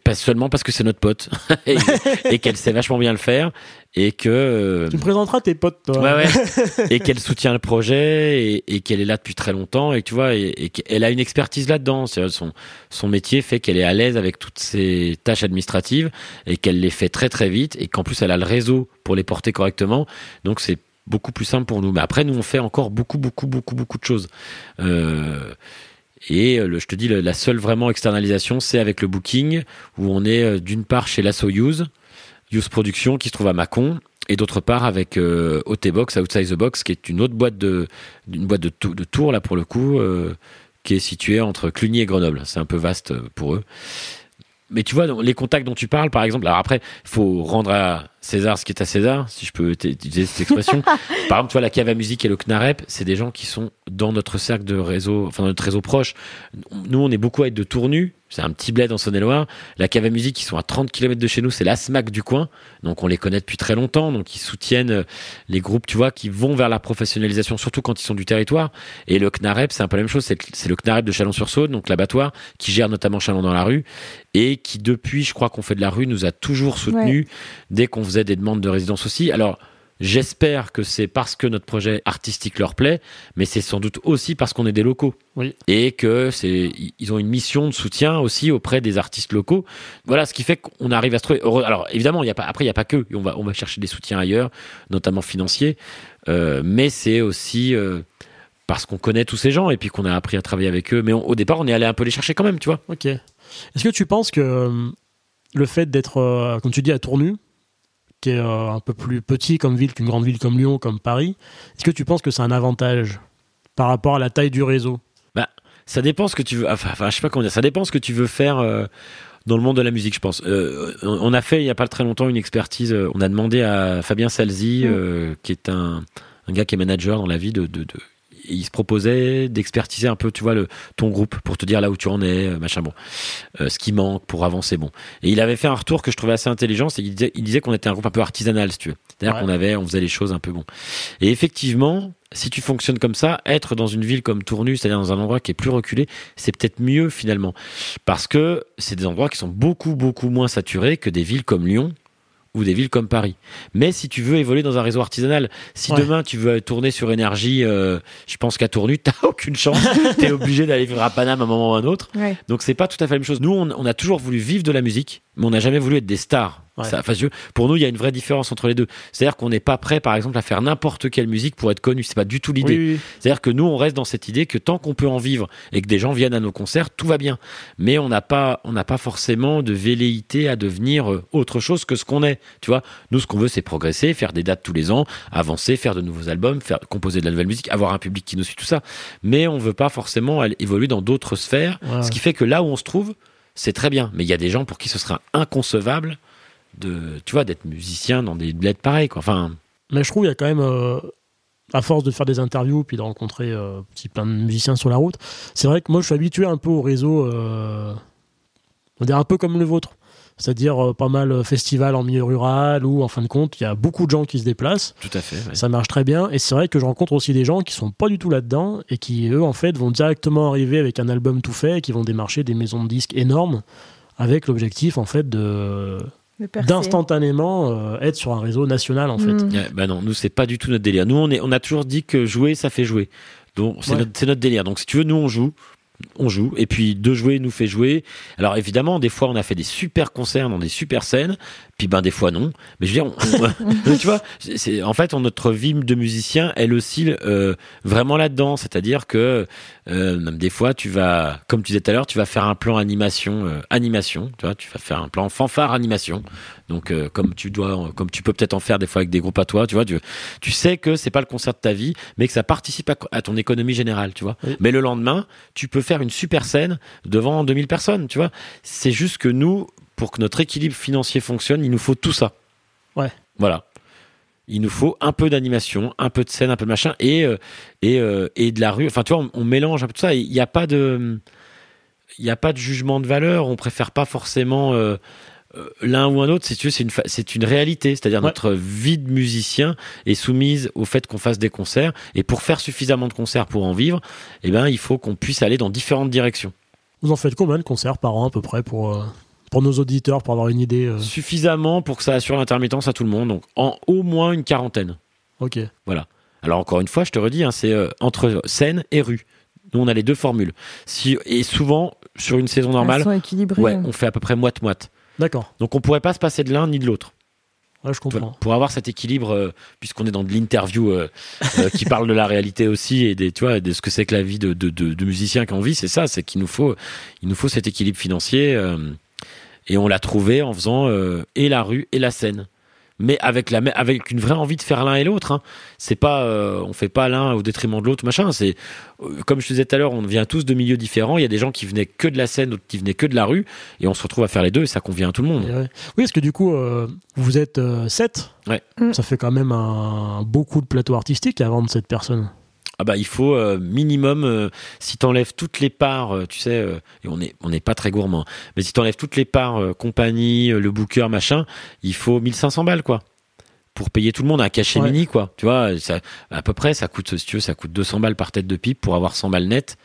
pas seulement parce que c'est notre pote et, et qu'elle sait vachement bien le faire et que euh, Tu me présenteras tes potes, toi. Ouais, ouais. et qu'elle soutient le projet et, et qu'elle est là depuis très longtemps et tu vois et, et qu'elle a une expertise là-dedans. Son son métier fait qu'elle est à l'aise avec toutes ces tâches administratives et qu'elle les fait très très vite et qu'en plus elle a le réseau pour les porter correctement. Donc c'est beaucoup plus simple pour nous. Mais après nous on fait encore beaucoup beaucoup beaucoup beaucoup de choses. Euh, et euh, je te dis, la seule vraiment externalisation, c'est avec le booking, où on est euh, d'une part chez l'Asso Use, Use Production, qui se trouve à Mâcon, et d'autre part avec euh, OT Box, Outside the Box, qui est une autre boîte de, boîte de, de tours, là, pour le coup, euh, qui est située entre Cluny et Grenoble. C'est un peu vaste euh, pour eux. Mais tu vois, les contacts dont tu parles, par exemple, alors après, il faut rendre à César ce qui est à César, si je peux utiliser cette expression. par exemple, tu vois, la cave à musique et le CNAREP, c'est des gens qui sont dans notre cercle de réseau, enfin, dans notre réseau proche. Nous, on est beaucoup à être de Tournu, c'est un petit bled en Saône-et-Loire. La cave à musique, ils sont à 30 km de chez nous, c'est la SMAC du coin. Donc, on les connaît depuis très longtemps. Donc, ils soutiennent euh, les groupes, tu vois, qui vont vers la professionnalisation, surtout quand ils sont du territoire. Et le CNAREP, c'est un peu la même chose. C'est c'est le CNAREP de Chalon-sur-Saône, donc l'abattoir, qui gère notamment Chalon dans la rue. Et qui, depuis, je crois qu'on fait de la rue, nous a toujours soutenus dès qu'on faisait des demandes de résidence aussi. Alors, J'espère que c'est parce que notre projet artistique leur plaît, mais c'est sans doute aussi parce qu'on est des locaux. Oui. Et que c'est, ils ont une mission de soutien aussi auprès des artistes locaux. Voilà, ce qui fait qu'on arrive à se trouver. heureux. Alors, évidemment, il y a pas, après, il n'y a pas que. On va, on va chercher des soutiens ailleurs, notamment financiers. Euh, mais c'est aussi, euh, parce qu'on connaît tous ces gens et puis qu'on a appris à travailler avec eux. Mais on- au départ, on est allé un peu les chercher quand même, tu vois. Ok. Est-ce que tu penses que euh, le fait d'être, euh, comme tu dis, à Tournu, qui est euh, un peu plus petit comme ville qu'une grande ville comme Lyon, comme Paris, est-ce que tu penses que c'est un avantage par rapport à la taille du réseau? Bah, ça dépend ce que tu veux. Enfin, enfin, je sais pas comment dire. Ça dépend ce que tu veux faire euh, dans le monde de la musique, je pense. Euh, on a fait il y a pas très longtemps une expertise. On a demandé à Fabien Salzi, Mm. euh, qui est un, un gars qui est manager dans la vie, de, de, de- et il se proposait d'expertiser un peu, tu vois, le, ton groupe pour te dire là où tu en es, euh, machin bon, euh, ce qui manque pour avancer bon. Et il avait fait un retour que je trouvais assez intelligent, c'est qu'il disait, il disait qu'on était un groupe un peu artisanal, si tu veux. C'est-à-dire Ouais. qu'on avait, on faisait les choses un peu bon. Et effectivement, si tu fonctionnes comme ça, être dans une ville comme Tournu, c'est-à-dire dans un endroit qui est plus reculé, c'est peut-être mieux finalement. Parce que c'est des endroits qui sont beaucoup, beaucoup moins saturés que des villes comme Lyon ou des villes comme Paris. Mais si tu veux évoluer dans un réseau artisanal, si Ouais. demain tu veux tourner sur énergie, euh, je pense qu'à Tournu, t'as aucune chance. T'es obligé d'aller vivre à Paname à un moment ou à un autre. Ouais. Donc c'est pas tout à fait la même chose. Nous, on, on a toujours voulu vivre de la musique, mais on n'a jamais voulu être des stars. Ouais. Ça, enfin, je- pour nous, il y a une vraie différence entre les deux. C'est-à-dire qu'on n'est pas prêt, par exemple, à faire n'importe quelle musique pour être connu. C'est pas du tout l'idée. Oui, oui. C'est-à-dire que nous, on reste dans cette idée que tant qu'on peut en vivre et que des gens viennent à nos concerts, tout va bien. Mais on n'a pas, on n'a pas forcément de velléité à devenir euh, autre chose que ce qu'on est. Tu vois, nous, ce qu'on veut, c'est progresser, faire des dates tous les ans, avancer, faire de nouveaux albums, faire composer de la nouvelle musique, avoir un public qui nous suit, tout ça. Mais on veut pas forcément aller évoluer dans d'autres sphères. Ouais. Ce qui fait que là où on se trouve, c'est très bien. Mais il y a des gens pour qui ce sera inconcevable de, tu vois, d'être musicien dans des bleds pareils, quoi. Enfin, Mais je trouve qu'il y a quand même, euh, à force de faire des interviews puis de rencontrer euh, petit plein de musiciens sur la route, c'est vrai que moi je suis habitué un peu au réseau, euh, on va dire un peu comme le vôtre. C'est-à-dire euh, pas mal festivals en milieu rural où, en fin de compte, il y a beaucoup de gens qui se déplacent. tout à fait. ouais. Ça marche très bien. Et c'est vrai que je rencontre aussi des gens qui sont pas du tout là-dedans et qui, eux, en fait, vont directement arriver avec un album tout fait et qui vont démarcher des maisons de disques énormes avec l'objectif, en fait, de. D'instantanément euh, être sur un réseau national, en fait. Mm. Ouais, bah non, nous c'est pas du tout notre délire. Nous on est, on a toujours dit que jouer ça fait jouer. Donc c'est Ouais. notre, c'est notre délire. Donc si tu veux, nous on joue, on joue, et puis de jouer nous fait jouer. Alors évidemment, des fois on a fait des super concerts dans des super scènes, puis ben des fois non. Mais je veux dire, on- on- tu vois, c'est- en fait on- notre vie de musicien, elle oscille euh, vraiment là-dedans. C'est-à-dire que euh, même des fois tu vas, comme tu disais tout à l'heure, tu vas faire un plan animation, euh, animation. Tu vois, tu vas faire un plan fanfare animation. Donc comme tu dois, comme tu peux peut-être en faire des fois avec des groupes à toi, tu vois, tu, tu sais que c'est pas le concert de ta vie, mais que ça participe à, à ton économie générale, tu vois. Oui. Mais le lendemain, tu peux faire une super scène devant 2000 personnes, tu vois. C'est juste que nous, pour que notre équilibre financier fonctionne, il nous faut tout ça. Ouais. Voilà. Il nous faut un peu d'animation, un peu de scène, un peu de machin, et euh, et euh, et de la rue. Enfin, tu vois, on, on mélange un peu tout ça. Il n'y a pas de il n'y a pas de jugement de valeur. On préfère pas forcément euh, l'un ou un autre. C'est une c'est une réalité. C'est-à-dire Ouais. notre vie de musicien est soumise au fait qu'on fasse des concerts. Et pour faire suffisamment de concerts pour en vivre, eh ben il faut qu'on puisse aller dans différentes directions. Vous en faites combien de concerts par an à peu près pour, pour nos auditeurs, pour avoir une idée euh, Suffisamment pour que ça assure l'intermittence à tout le monde. Donc en au moins une quarantaine. Ok. Alors encore une fois, je te redis, hein, c'est euh, entre scène et rue. Nous, on a les deux formules. Si, et souvent, sur une saison normale, ouais, on fait à peu près moite-moite. D'accord. Donc on pourrait pas se passer de l'un ni de l'autre. Ouais, je comprends. Voilà. Pour avoir cet équilibre, euh, puisqu'on est dans de l'interview euh, euh, qui parle de la réalité aussi et des, tu vois, de ce que c'est que la vie de, de, de, de musicien qu'on vit, c'est ça, c'est qu'il nous faut, il nous faut cet équilibre financier euh, et on l'a trouvé en faisant euh, et la rue et la scène. Mais avec la, avec une vraie envie de faire l'un et l'autre. Hein. C'est pas, euh, on fait pas l'un au détriment de l'autre, machin. C'est euh, comme je te disais tout à l'heure, on vient tous de milieux différents. Il y a des gens qui venaient que de la scène, d'autres qui venaient que de la rue, et on se retrouve à faire les deux et ça convient à tout le monde. Ouais. Oui, parce que du coup, euh, vous êtes 7. Ouais. Mm. Ça fait quand même un, beaucoup de plateaux artistiques avant de cette personne. Ah bah il faut euh, minimum euh, si t'enlèves toutes les parts, euh, tu sais, et on est on n'est pas très gourmand, mais si t'enlèves toutes les parts, compagnie, le booker, machin, il faut 1500 balles quoi pour payer tout le monde un cachet Ouais. mini quoi. Tu vois, ça, à peu près ça coûte si tu veux, ça coûte 200 balles par tête de pipe pour avoir 100 balles net.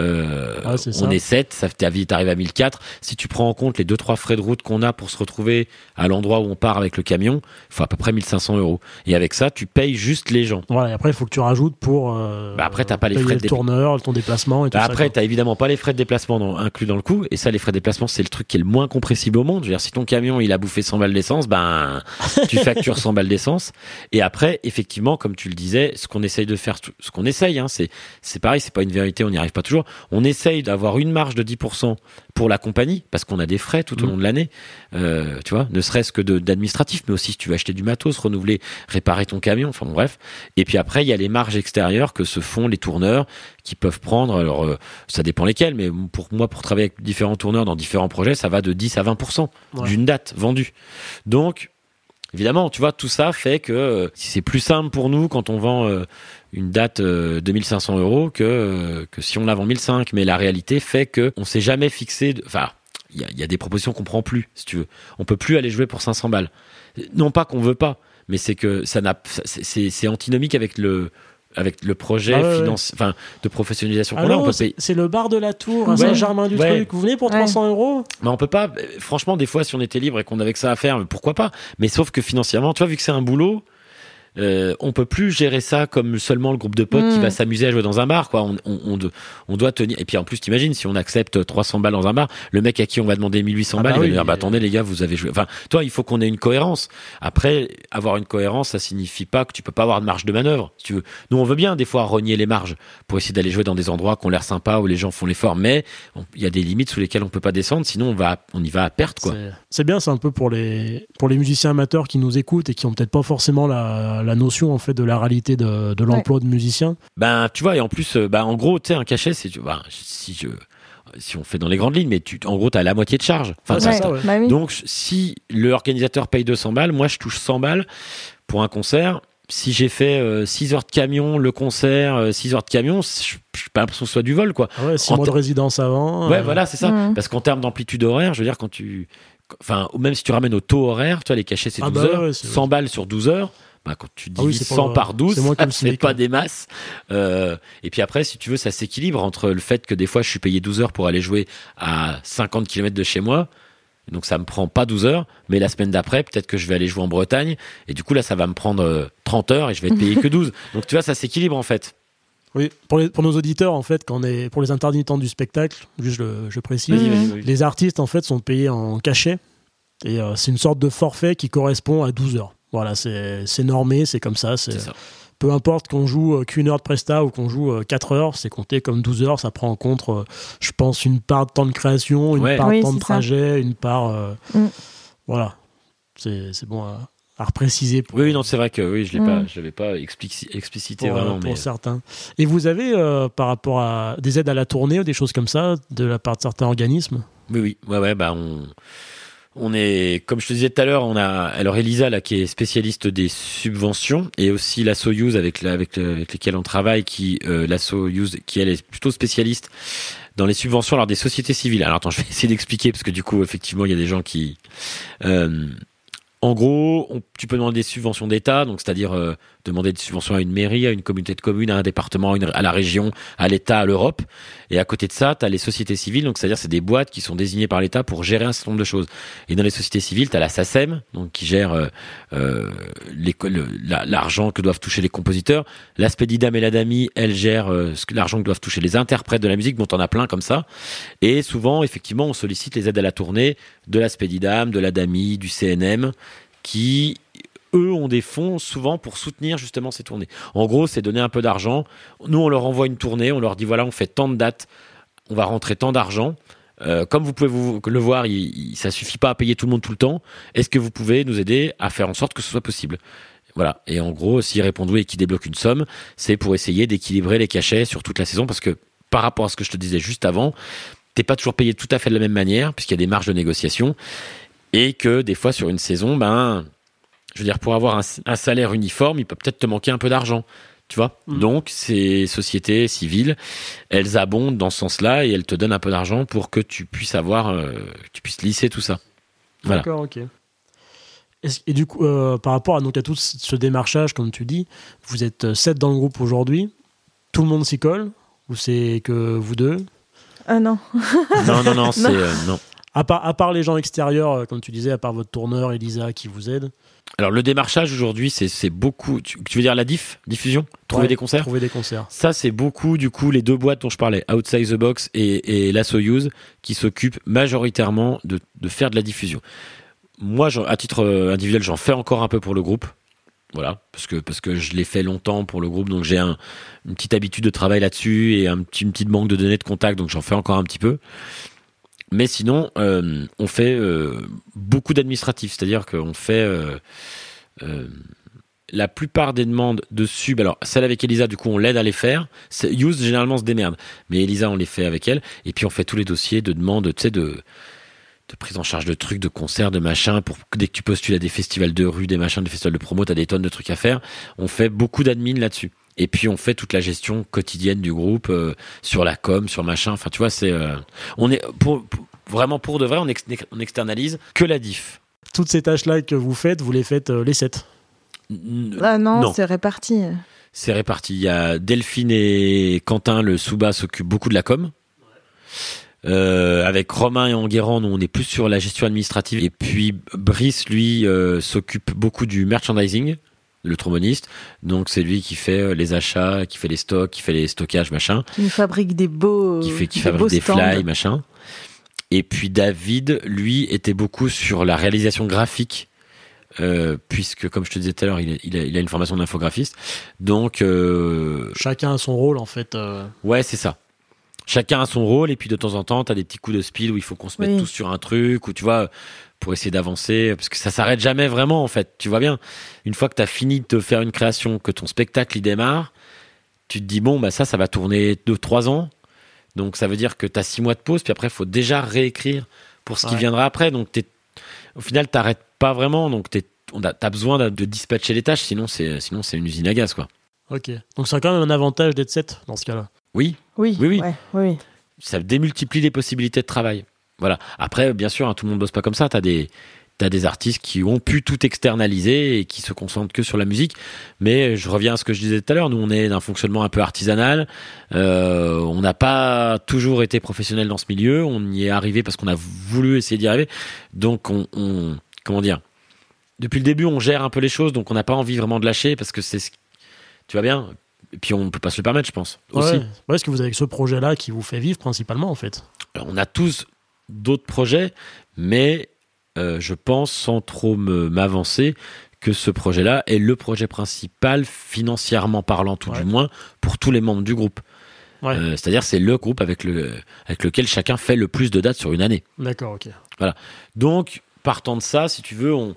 Euh, Ah, on est 7, ça ta vie t'arrives à 1004. Si tu prends en compte les 2-3 frais de route qu'on a pour se retrouver à l'endroit où on part avec le camion, il faut à peu près 1500 euros. Et avec ça, tu payes juste les gens. Voilà, et après, il faut que tu rajoutes pour. euh, Bah, après, t'as pas les frais de le tourneur, ton déplacement et tout Bah ça. après, t'as évidemment pas les frais de déplacement dans- inclus dans le coût. Et ça, les frais de déplacement, c'est le truc qui est le moins compressible au monde. Je veux dire, si ton camion, il a bouffé 100 balles d'essence, ben, tu factures 100 balles d'essence. Et après, effectivement, comme tu le disais, ce qu'on essaye de faire, ce qu'on essaye, hein, c'est, c'est pareil, c'est pas une vérité, on n'y arrive pas toujours. On essaye d'avoir une marge de 10% pour la compagnie, parce qu'on a des frais tout au Mm. long de l'année, euh, tu vois, ne serait-ce que d'administratif, mais aussi si tu veux acheter du matos, renouveler, réparer ton camion, enfin bon, bref. Et puis après, il y a les marges extérieures que se font les tourneurs qui peuvent prendre, alors euh, ça dépend lesquels, mais pour moi, pour travailler avec différents tourneurs dans différents projets, ça va de 10 à 20% Ouais. d'une date vendue. Donc, évidemment, tu vois, tout ça fait que euh, si c'est plus simple pour nous quand on vend euh, une date euh, de 1500 euros que, euh, que si on la vend 1005. Mais la réalité fait que on s'est jamais fixé. de- Enfin, il y a, il y a des propositions qu'on prend plus, si tu veux. On peut plus aller jouer pour 500 balles. Non pas qu'on veut pas, mais c'est que ça n'a, c'est- antinomique avec le avec le projet Ah ouais, finance, enfin de professionnalisation qu'on a. On Alors, peut c'est payer- c'est le bar de la Tour à Ouais. Saint-Germain-du-Truc. Ouais. Vous venez pour Ouais. 300 euros? Mais on peut pas. euh, Franchement, des fois, si on était libre et qu'on avait que ça à faire, pourquoi pas? Mais sauf que financièrement, tu vois, vu que c'est un boulot, euh, on peut plus gérer ça comme seulement le groupe de potes qui Mm. va s'amuser à jouer dans un bar. Quoi. On, on, on, de- on doit tenir. Et puis en plus, t'imagines, si on accepte 300 balles dans un bar, le mec à qui on va demander 1800 Ah balles, bah il va dire bah, attendez les gars, vous avez joué. Enfin, toi, il faut qu'on ait une cohérence. Après, avoir une cohérence, ça signifie pas que tu peux pas avoir de marge de manœuvre. Si tu veux. Nous, on veut bien des fois renier les marges pour essayer d'aller jouer dans des endroits qui ont l'air sympas où les gens font l'effort, mais il y a des limites sous lesquelles on peut pas descendre. Sinon, on va, on y va à perte, quoi. C'est- C'est bien, c'est un peu pour les, pour les musiciens amateurs qui nous écoutent et qui ont peut-être pas forcément la, la notion en fait de la réalité de, de l'emploi de musicien. Ben, tu vois, et en plus, euh, ben, en gros, tu sais, un cachet, c'est, ben, si je, si on fait dans les grandes lignes, mais tu, en gros, t'as la moitié de charge. Enfin, Ouais, ça, c'est c'est- ça, ouais. bah oui. Donc, si l'organisateur paye 200 balles, moi, je touche 100 balles pour un concert. Si j'ai fait 6 heures de camion, le concert, 6 heures de camion, je j'ai pas l'impression que ce soit du vol, quoi. Ah ouais, six En mois de résidence avant. Ouais, euh, voilà, c'est ça. Mhm. Parce qu'en termes d'amplitude horaire, je veux dire, quand tu. Enfin, même si tu ramènes au taux horaire, tu vois, les cachets, c'est Ah 12 bah heures. ouais, c'est- 100 balles sur 12 heures. Bah, quand tu Ah oui, divises pas- 100 par 12, c'est pas des masses. Euh, et puis après, si tu veux, ça s'équilibre entre le fait que des fois, je suis payé 12 heures pour aller jouer à 50 km de chez moi. Donc ça me prend pas 12 heures, mais la semaine d'après, peut-être que je vais aller jouer en Bretagne. Et du coup, là, ça va me prendre euh, 30 heures et je vais être payé que 12. Donc tu vois, ça s'équilibre en fait. Oui, pour, les, pour nos auditeurs, en fait, quand on est, pour les intermittents du spectacle, juste je, je précise, les artistes en fait sont payés en cachet et euh, c'est une sorte de forfait qui correspond à 12 heures. Voilà, c'est c'est normé, c'est comme ça. C'est peu importe qu'on joue euh, qu'une heure de presta ou qu'on joue euh, 4 heures, c'est compté comme 12 heures. Ça prend en compte, euh, je pense, une part de temps de création, une Ouais. part Oui, de temps de ça. trajet, une part. euh, Mm. Voilà, c'est c'est bon à, à repréciser. Pour, Oui, oui, non, c'est vrai que oui, je l'ai Mm. pas, je l'avais pas explici- explicité pour, euh, vraiment. pour mais... certains. Et vous avez, euh, par rapport à des aides à la tournée ou des choses comme ça, de la part de certains organismes? Oui, oui, ouais, ouais, bah on, on est, comme je te disais tout à l'heure, on a, alors Elisa là qui est spécialiste des subventions et aussi la Soyuz avec la, avec, lesquels on travaille, qui euh, la Soyuz qui elle est plutôt spécialiste dans les subventions alors des sociétés civiles. Alors attends, je vais essayer d'expliquer parce que du coup effectivement il y a des gens qui, euh, en gros, tu peux demander des subventions d'État, donc c'est-à-dire euh, demander des subventions à une mairie, à une communauté de communes, à un département, à, la région, à l'État, à l'Europe. Et à côté de ça, tu as les sociétés civiles, donc c'est-à-dire c'est des boîtes qui sont désignées par l'État pour gérer un certain nombre de choses. Et dans les sociétés civiles, tu as la SACEM, donc qui gère euh, euh, l'argent que doivent toucher les compositeurs. La Spedidam et la Dami, elle gère l'argent que doivent toucher les interprètes de la musique, dont on a plein comme ça. Et souvent, effectivement, on sollicite les aides à la tournée de la Spedidam, de la Dami, du CNM, qui eux ont des fonds souvent pour soutenir justement ces tournées. En gros, c'est donner un peu d'argent. Nous, on leur envoie une tournée, on leur dit voilà, on fait tant de dates, on va rentrer tant d'argent. Euh, comme vous pouvez vous, le voir, il, il- ça suffit pas à payer tout le monde tout le temps. Est-ce que vous pouvez nous aider à faire en sorte que ce soit possible? Voilà. Et en gros, s'ils répondent oui et qu'ils débloquent une somme, c'est pour essayer d'équilibrer les cachets sur toute la saison parce que par rapport à ce que je te disais juste avant, t'es pas toujours payé tout à fait de la même manière puisqu'il y a des marges de négociation et que des fois sur une saison, ben, je veux dire, pour avoir un, un salaire uniforme, il peut peut-être te manquer un peu d'argent. Tu vois Mm. Donc, ces sociétés civiles, elles abondent dans ce sens-là et elles te donnent un peu d'argent pour que tu puisses avoir, euh, que tu puisses lisser tout ça. Voilà. D'accord, ok. Et du coup, euh, par rapport à, donc, à tout ce démarchage, comme tu dis, vous êtes 7 dans le groupe aujourd'hui. Tout le monde s'y colle Ou c'est que vous deux? Ah non. Non, non, non, c'est euh, non. À part, à part les gens extérieurs, euh, comme tu disais, à part votre tourneur, Elisa, qui vous aide Alors, le démarchage aujourd'hui, c'est beaucoup. Tu, tu veux dire la diff, diffusion, trouver Ouais, des concerts? Trouver des concerts. Ça, c'est beaucoup, du coup, les deux boîtes dont je parlais, Outside the Box et, et la Soyuz, qui s'occupent majoritairement de, de faire de la diffusion. Moi, à titre euh, individuel, j'en fais encore un peu pour le groupe. Voilà, parce que parce que je l'ai fait longtemps pour le groupe, donc j'ai un, une petite habitude de travail là-dessus et un petit, une petite banque de données de contact, donc j'en fais encore un petit peu. Mais sinon, euh, on fait euh, beaucoup d'administratifs, c'est-à-dire qu'on fait euh, la plupart des demandes de sub. Alors celle avec Elisa, du coup, on l'aide à les faire. Use généralement se démerde, mais Elisa, on les fait avec elle. Et puis on fait tous les dossiers de demandes, tu sais, de prise en charge de trucs, de concerts, de machins, pour dès que tu postules à des festivals de rue, des machins, des festivals de promo, t'as des tonnes de trucs à faire. On fait beaucoup d'admin là-dessus. Et puis on fait toute la gestion quotidienne du groupe euh, sur la com, sur machin. Enfin, tu vois, c'est euh, on est pour, pour- vraiment pour de vrai, on, ex- on externalise que la diff. Toutes ces tâches-là que vous faites, vous les faites euh, les 7. N- Ah non, non. c'est réparti. C'est réparti. Il y a Delphine et Quentin, le sous-bas, s'occupent beaucoup de la com. Euh, avec Romain et Enguerrand, nous on est plus sur la gestion administrative. Et puis Brice, lui, euh, s'occupe beaucoup du merchandising, le tromboniste. Donc c'est lui qui fait euh, les achats, qui fait les stocks, qui fait les stockages, machin, Qui nous fabrique des beaux. qui fait qui des beaux fabrique des fly, machin. Et puis David, lui, était beaucoup sur la réalisation graphique. euh, puisque, comme je te disais tout à l'heure, il, a- il a, il a une formation d'infographiste. Donc, euh, Chacun a son rôle en fait. euh. Ouais, c'est ça. Chacun a son rôle et puis de temps en temps, t'as des petits coups de speed où il faut qu'on se mette Oui. tous sur un truc ou tu vois pour essayer d'avancer parce que ça s'arrête jamais vraiment en fait. Tu vois bien. Une fois que t'as fini de te faire une création, que ton spectacle il démarre, tu te dis bon bah ça ça va tourner deux trois ans. Donc ça veut dire que t'as six mois de pause puis après il faut déjà réécrire pour ce qui viendra après. Donc au final t'arrêtes pas vraiment donc t'es on a- t'as besoin de, de dispatcher les tâches sinon c'est sinon c'est une usine à gaz quoi. Ok. Donc ça a quand même un avantage d'être 7 dans ce cas-là. Oui, Oui, Oui, oui. ouais, oui, oui. ça démultiplie les possibilités de travail. Voilà. Après, bien sûr, hein, tout le monde bosse pas comme ça. T'as des t'as des artistes qui ont pu tout externaliser et qui se concentrent que sur la musique. Mais je reviens à ce que je disais tout à l'heure. Nous, on est d'un fonctionnement un peu artisanal. Euh, on n'a pas toujours été professionnel dans ce milieu. On y est arrivé parce qu'on a voulu essayer d'y arriver. Donc, on, on- comment dire? Depuis le début, on gère un peu les choses. Donc, on n'a pas envie vraiment de lâcher parce que c'est ce- tu vois bien? Et puis, on peut pas se le permettre, je pense. Aussi. Ouais. Est-ce que vous avez ce projet-là qui vous fait vivre principalement en fait? Alors, on a tous d'autres projets, mais euh, je pense, sans trop m'avancer, que ce projet-là est le projet principal, financièrement parlant tout Ouais. du moins, pour tous les membres du groupe. Ouais. Euh, C'est-à-dire c'est le groupe avec, le, avec lequel chacun fait le plus de dates sur une année. D'accord, ok. Donc, partant de ça, si tu veux, on,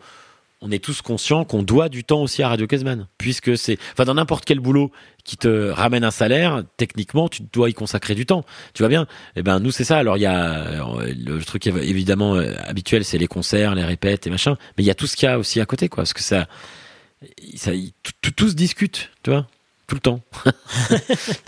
on est tous conscients qu'on doit du temps aussi à Radio Casman. Puisque c'est. Enfin, dans n'importe quel boulot qui te ramène un salaire, techniquement, tu dois y consacrer du temps. Tu vois bien? Eh ben, nous, c'est ça. Alors, il y a. euh, Le truc év- évidemment euh, habituel, c'est les concerts, les répètes et machin. Mais il y a tout ce qu'il y a aussi à côté, quoi. Parce que ça. ça tu vois tout le temps.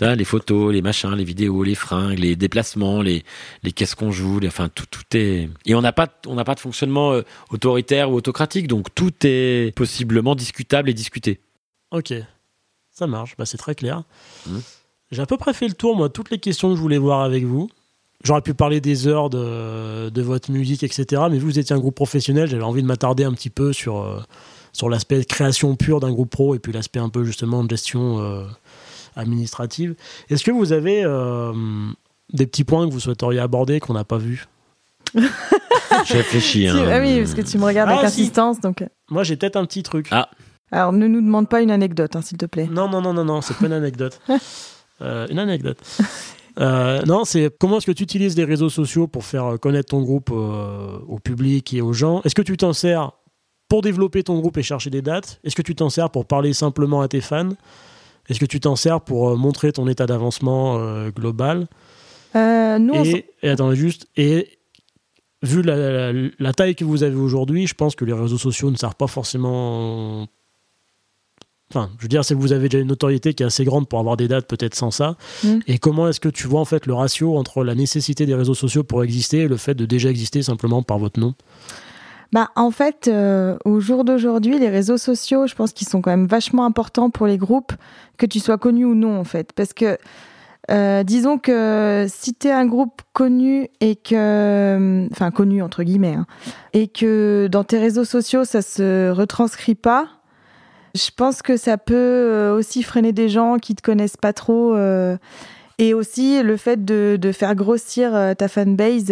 Les photos, les machins, les vidéos, les fringues, les déplacements, les, les qu'est-ce qu'on joue, les, enfin tout, tout est. Et on n'a pas, on n'a pas de fonctionnement euh, autoritaire ou autocratique, donc tout est possiblement discutable et discuté. Ok. Ça marche, bah, c'est très clair. Mhm. J'ai à peu près fait le tour, moi, toutes les questions que je voulais voir avec vous. J'aurais pu parler des heures de, de votre musique, etc. Mais que vous étiez un groupe professionnel, j'avais envie de m'attarder un petit peu sur, euh, sur l'aspect création pure d'un groupe pro et puis l'aspect un peu justement de gestion euh, administrative. Est-ce que vous avez euh, des petits points que vous souhaiteriez aborder qu'on n'a pas vus? Je réfléchis. Tu- hein. ah oui, parce que tu me regardes Ah, avec si. insistance. Donc... Moi, j'ai peut-être un petit truc. Ah. Alors, ne nous demande pas une anecdote, hein, s'il te plaît. Non, non, non, non, non, c'est pas une anecdote. Euh, une anecdote. Euh, non, c'est comment est-ce que tu utilises les réseaux sociaux pour faire euh, connaître ton groupe euh, au public et aux gens? Est-ce que tu t'en sers pour développer ton groupe et chercher des dates Est-ce que tu t'en sers pour parler simplement à tes fans? Est-ce que tu t'en sers pour euh, montrer ton état d'avancement euh, global? Euh, nous, et, et attends juste et vu la, la- la taille que vous avez aujourd'hui, je pense que les réseaux sociaux ne servent pas forcément. Enfin, je veux dire, c'est que vous avez déjà une notoriété qui est assez grande pour avoir des dates peut-être sans ça. Mm. Et comment est-ce que tu vois en fait le ratio entre la nécessité des réseaux sociaux pour exister et le fait de déjà exister simplement par votre nom? Bah, en fait, euh, au jour d'aujourd'hui, les réseaux sociaux, je pense qu'ils sont quand même vachement importants pour les groupes, que tu sois connu ou non, en fait. Parce que, euh, disons que si tu es un groupe connu et que. Enfin, connu, entre guillemets, hein, et que dans tes réseaux sociaux, ça se retranscrit pas, je pense que ça peut euh, aussi freiner des gens qui te connaissent pas trop. et aussi, le fait de, faire grossir ta fanbase.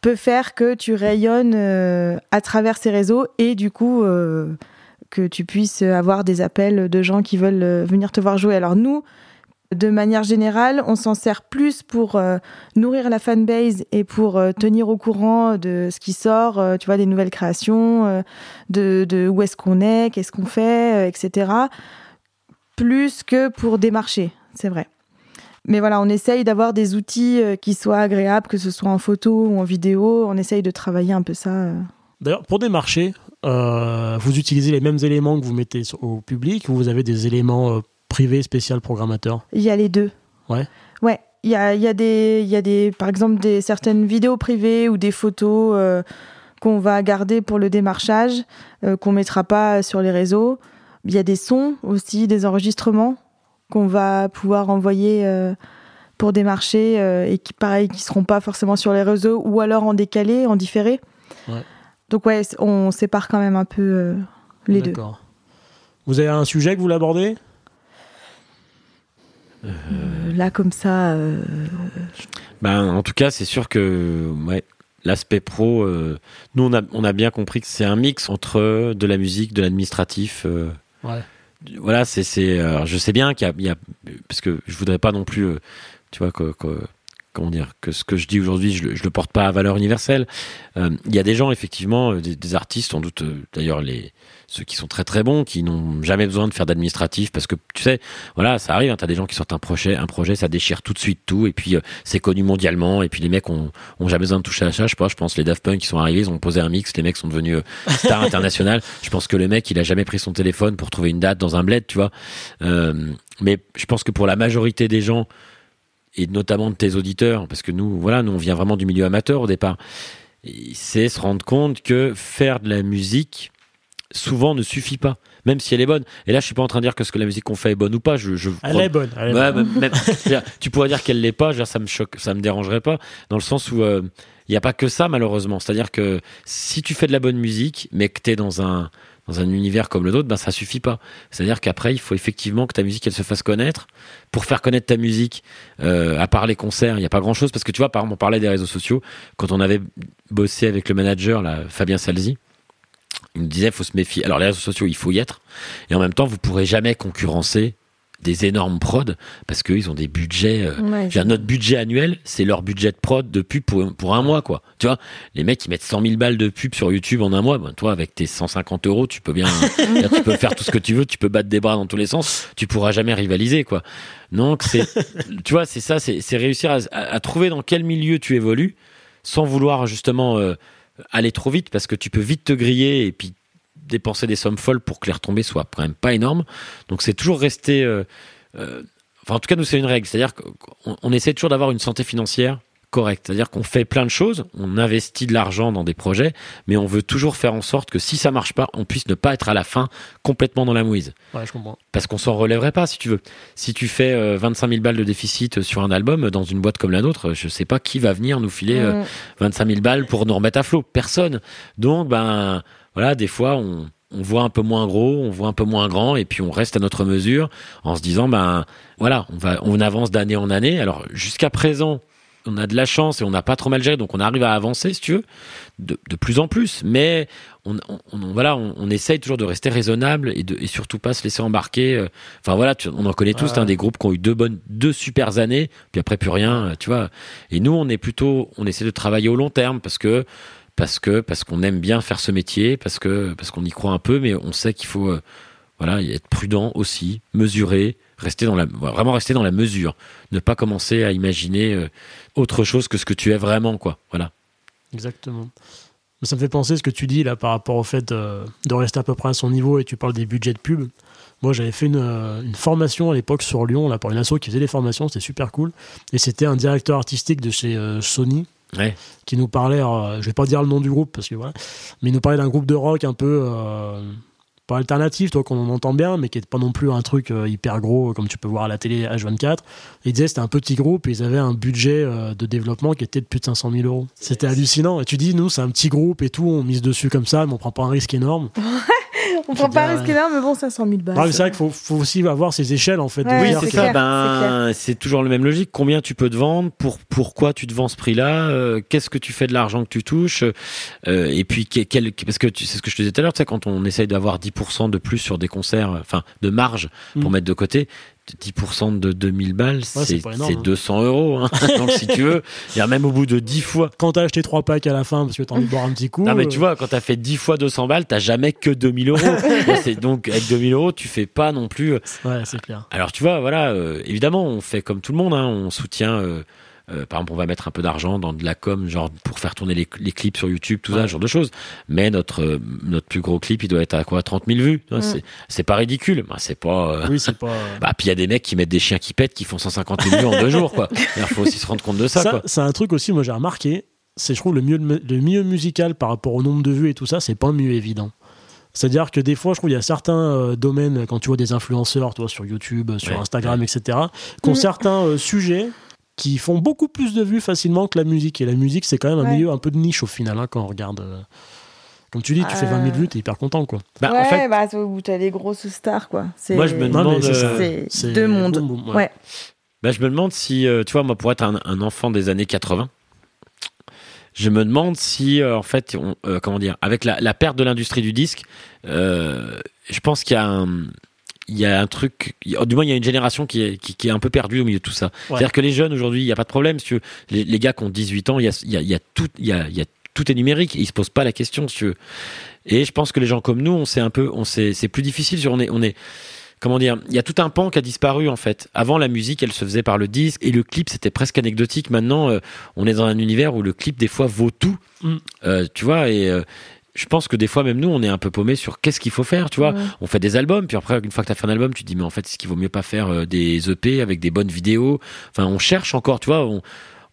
Peut faire que tu rayonnes euh, à travers ces réseaux et du coup euh, que tu puisses avoir des appels de gens qui veulent euh, venir te voir jouer. Alors nous, de manière générale, on s'en sert plus pour nourrir la fanbase et pour tenir au courant de ce qui sort, tu vois, des nouvelles créations, de, où est-ce qu'on est, qu'est-ce qu'on fait, etc. Plus que pour démarcher, c'est vrai. Mais voilà, on essaye d'avoir des outils qui soient agréables, que ce soit en photo ou en vidéo. On essaye de travailler un peu ça. D'ailleurs, pour démarcher, vous utilisez les mêmes éléments que vous mettez au public ou vous avez des éléments privé, spécial, programmateur Il y a les deux. Ouais. Ouais. Il y a, il y a, des, il y a des, par exemple, des, certaines vidéos privées ou des photos euh, qu'on va garder pour le démarchage, euh, qu'on mettra pas sur les réseaux. Il y a des sons aussi, des enregistrements qu'on va pouvoir envoyer euh, pour démarcher et qui, pareil, qui seront pas forcément sur les réseaux ou alors en décalé, en différé. Ouais. Donc ouais, on sépare quand même un peu les deux. D'accord. Vous avez un sujet que vous l'abordez? Euh, là, comme ça. Euh, ben, en tout cas, c'est sûr que ouais, l'aspect pro, euh, nous, on a, on a bien compris que c'est un mix entre de la musique, de l'administratif. ouais. Voilà, c'est. je sais bien qu'il y, a. Parce que je voudrais pas non plus. tu vois, que, que comment dire que ce que je dis aujourd'hui je, je le porte pas à valeur universelle. Il y a des gens effectivement des, des artistes sans doute d'ailleurs les ceux qui sont très très bons, qui n'ont jamais besoin de faire d'administratif, parce que tu sais, voilà, ça arrive, hein, tu as des gens qui sortent un projet, un projet, ça déchire tout de suite tout, et puis euh, c'est connu mondialement, et puis les mecs ont, ont jamais besoin de toucher à ça, je sais pas, je pense les Daft Punk qui sont arrivés, ils ont posé un mix, les mecs sont devenus euh, stars internationales, je pense que le mec, il a jamais pris son téléphone pour trouver une date dans un bled, tu vois, euh, mais je pense que pour la majorité des gens, et notamment de tes auditeurs, parce que nous, voilà, nous on vient vraiment du milieu amateur au départ, c'est se rendre compte que faire de la musique, souvent ne suffit pas, même si elle est bonne. Et là, je suis pas en train de dire que ce que la musique qu'on fait est bonne ou pas. Je, je elle est bonne. Elle est bonne. tu pourrais dire qu'elle l'est pas. ça me choque, ça me dérangerait pas, dans le sens où il euh, n'y a pas que ça malheureusement. C'est-à-dire que si tu fais de la bonne musique, mais que tu es dans un dans un univers comme le nôtre, ben ça suffit pas. C'est-à-dire qu'après, il faut effectivement que ta musique elle se fasse connaître. Pour faire connaître ta musique, euh, à part les concerts, il n'y a pas grand-chose parce que tu vois, par exemple, on parlait des réseaux sociaux quand on avait bossé avec le manager, Fabien Salzi il me disait faut se méfier. Alors les réseaux sociaux, il faut y être, et en même temps, vous pourrez jamais concurrencer des énormes prods parce qu'ils ont des budgets. Euh, j'ai un autre budget annuel, c'est leur budget de prod de pub pour, pour un mois, quoi. Tu vois, les mecs ils mettent 100 000 balles de pub sur YouTube en un mois. Ben, toi, avec tes 150 euros, tu peux bien, tu peux faire tout ce que tu veux, tu peux battre des bras dans tous les sens, tu pourras jamais rivaliser, quoi. Donc c'est, tu vois, c'est ça, c'est réussir à, trouver dans quel milieu tu évolues sans vouloir justement euh, aller trop vite parce que tu peux vite te griller et puis dépenser des sommes folles pour que les retombées soient quand même pas énormes. Donc c'est toujours rester. Euh, euh, enfin, en tout cas, nous, c'est une règle. C'est-à-dire qu'on essaie toujours d'avoir une santé financière correct. C'est-à-dire qu'on fait plein de choses, on investit de l'argent dans des projets, mais on veut toujours faire en sorte que si ça marche pas, on puisse ne pas être à la fin complètement dans la mouise. Ouais, je comprends. Parce qu'on s'en relèverait pas, si tu veux. Si tu fais 25 euh, 000 balles de déficit sur un album dans une boîte comme la nôtre, je sais pas qui va venir nous filer 25 000 balles pour nous remettre à flot. Personne. Donc, ben, voilà, des fois, on, on voit un peu moins gros, on voit un peu moins grand, et puis on reste à notre mesure en se disant, ben, voilà, on va, on avance d'année en année. Alors, jusqu'à présent, on a de la chance et on n'a pas trop mal géré, donc on arrive à avancer, si tu veux, de, plus en plus. Mais on, voilà, on, essaye toujours de rester raisonnable et, de, et surtout pas se laisser embarquer. Euh. Enfin voilà, on en connaît tous, hein, des groupes qui ont eu deux bonnes, deux super années, puis après plus rien, tu vois. Et nous, on est plutôt, on essaie de travailler au long terme parce que parce que parce qu'on aime bien faire ce métier, parce que parce qu'on y croit un peu, mais on sait qu'il faut euh, voilà être prudent aussi, mesurer rester dans la, vraiment rester dans la mesure, ne pas commencer à imaginer euh, autre chose que ce que tu es vraiment, quoi. Voilà. Exactement. Ça me fait penser ce que tu dis là par rapport au fait euh, de, rester à peu près à son niveau et tu parles des budgets de pub. Moi, j'avais fait une, formation à l'époque sur Lyon là, pour une asso qui faisait des formations, c'était super cool. Et c'était un directeur artistique de chez Sony qui nous parlait, je vais pas dire le nom du groupe parce que voilà, mais il nous parlait d'un groupe de rock un peu alternatif, toi, qu'on entend bien, mais qui est pas non plus un truc euh, hyper gros comme tu peux voir à la télé H24. ils disaient c'était un petit groupe et ils avaient un budget euh, de développement qui était de plus de 500 000 euros. C'était hallucinant. Et tu dis, nous, c'est un petit groupe et tout, on mise dessus comme ça, mais on prend pas un risque énorme. On prend pas un risque énorme, mais bon, 500 000 balles. Non, mais c'est vrai qu'il faut, faut aussi avoir ces échelles en fait. Ouais, Oui, c'est ça. clair, Ben, c'est toujours le même logique. Combien tu peux te vendre Pour pourquoi tu te vends ce prix-là euh, Qu'est-ce que tu fais de l'argent que tu touches Euh, Et puis quel, parce que tu- c'est ce que je te disais tout à l'heure. Tu sais, quand on essaye d'avoir 10% de plus sur des concerts, enfin de marge pour Mm. mettre de côté. 10% de 2000 balles, c'est c'est pas énorme, c'est hein. 200 euros. hein. Donc si tu veux, il y a même au bout de 10 fois. Quand t'as acheté trois packs à la fin parce que t'as envie de boire un petit coup. Non mais euh, tu vois, quand t'as fait 10 fois 200 balles, t'as jamais que 2000 euros. Donc avec 2000 euros, tu fais pas non plus. euh, Ouais, c'est clair. alors tu vois, voilà, euh, évidemment, on fait comme tout le monde, hein, on soutient. euh, euh, par exemple, on va mettre un peu d'argent dans de la com, genre pour faire tourner les, les clips sur YouTube, tout ça, Ouais. ce genre de choses. Mais notre euh, notre plus gros clip, il doit être à quoi 30 000 vues. Tu vois, Mm. C'est c'est pas ridicule. Bah, c'est pas. euh, Oui, c'est pas. Bah, puis il y a des mecs qui mettent des chiens qui pètent, qui font 150 000 vues en deux jours, quoi. Il faut aussi se rendre compte de ça, Ça, c'est un truc aussi, moi j'ai remarqué, c'est je trouve le mieux, le mieux musical par rapport au nombre de vues et tout ça, c'est pas mieux évident. C'est-à-dire que des fois, je trouve il y a certains euh, domaines, quand tu vois des influenceurs, toi, sur YouTube, sur Ouais, Instagram, etc., qui ont Mm. certains euh, sujets qui font beaucoup plus de vues facilement que la musique. Et la musique, c'est quand même un Ouais. milieu un peu de niche au final, hein, quand on regarde. euh, Comme tu dis, tu fais Euh. 20 000 vues, t'es hyper content, quoi. Bah, ouais, en fait, bah, c'est où t'as les grosses stars, quoi. C'est- Moi, je me demande, c'est euh, deux mondes. boum, boum, ouais. Ouais. Bah, je me demande si, euh, tu vois, moi, pour être un, un enfant des années 80, je me demande si, euh, en fait, on- euh, comment dire, avec la, la perte de l'industrie du disque, euh, je pense qu'il y a un, il y a un truc, du moins, il y a une génération qui est, qui, qui est un peu perdue au milieu de tout ça. C'est-à-dire que les jeunes aujourd'hui, il n'y a pas de problème. Si tu veux. les, les gars qui ont 18 ans, il y a, y a, y a tout, il y a, il y a tout est numérique. Ils se posent pas la question, si tu veux. Et je pense que les gens comme nous, on un peu, on c'est plus difficile. sur- On est, on est, comment dire, il y a tout un pan qui a disparu en fait. Avant, la musique, elle se faisait par le disque et le clip, c'était presque anecdotique. Maintenant, euh, on est dans un univers où le clip des fois vaut tout. Mm. Euh, tu vois et euh, je pense que des fois même nous on est un peu paumé sur qu'est-ce qu'il faut faire tu vois Ouais. on fait des albums puis après une fois que tu as fait un album tu te dis mais en fait est-ce qu'il vaut mieux pas faire euh, des EP avec des bonnes vidéos? Enfin on cherche encore tu vois on-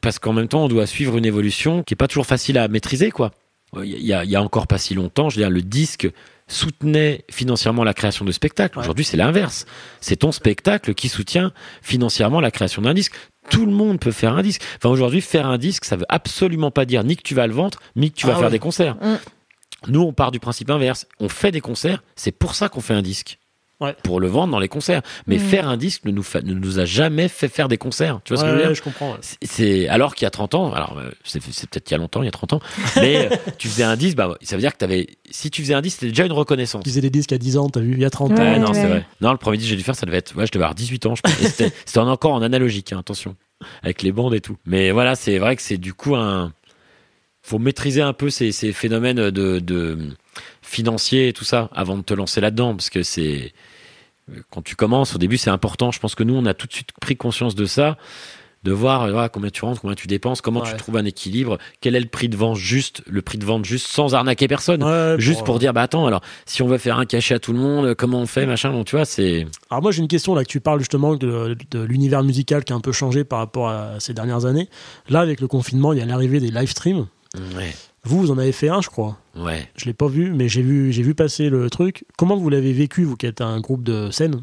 parce qu'en même temps on doit suivre une évolution qui est pas toujours facile à maîtriser quoi il y a, il y a encore pas si longtemps je veux dire le disque soutenait financièrement la création de spectacles Ouais. aujourd'hui c'est l'inverse c'est ton spectacle qui soutient financièrement la création d'un disque tout le monde peut faire un disque. Enfin, aujourd'hui, faire un disque, ça veut absolument pas dire ni que tu vas le vendre, ni que tu vas Ah faire ouais. des concerts. Mm. Nous, on part du principe inverse. On fait des concerts, c'est pour ça qu'on fait un disque. Ouais. Pour le vendre dans les concerts. Mais Mm. faire un disque ne nous, fa- ne nous a jamais fait faire des concerts. Tu vois ce que je veux Ouais, dire je comprends. ouais. C'est- alors qu'il y a 30 ans, alors euh, c'est c'est peut-être il y a longtemps, il y a 30 ans, mais euh, tu faisais un disque, bah, ça veut dire que t'avais, si tu faisais un disque, c'était déjà une reconnaissance. Tu faisais des disques à 10 ans, t'as vu, il y a 30 ans. Ouais, Ouais, non, c'est vrai. Non, le premier disque que j'ai dû faire, ça devait être, ouais, je devais avoir 18 ans, je pense. Et C'était c'était encore en analogique, hein, attention, avec les bandes et tout. Mais voilà, c'est vrai que c'est du coup un, faut maîtriser un peu ces, ces phénomènes de, de financiers et tout ça avant de te lancer là-dedans, parce que c'est quand tu commences au début, c'est important. Je pense que nous, on a tout de suite pris conscience de ça. De voir euh, voilà, combien tu rentres, combien tu dépenses, comment tu trouves un équilibre, quel est le prix de vente juste, le prix de vente juste sans arnaquer personne. Ouais, Juste pour- pour dire, bah attends, alors, si on veut faire un cachet à tout le monde, comment on fait, machin, bon, tu vois, c'est. Alors moi j'ai une question là que tu parles justement de, de l'univers musical qui a un peu changé par rapport à ces dernières années. Là avec le confinement il y a l'arrivée des live streams. Ouais, Vous vous en avez fait un je crois. ouais. Je l'ai pas vu mais j'ai vu j'ai vu passer le truc. Comment vous l'avez vécu vous qui êtes un groupe de scène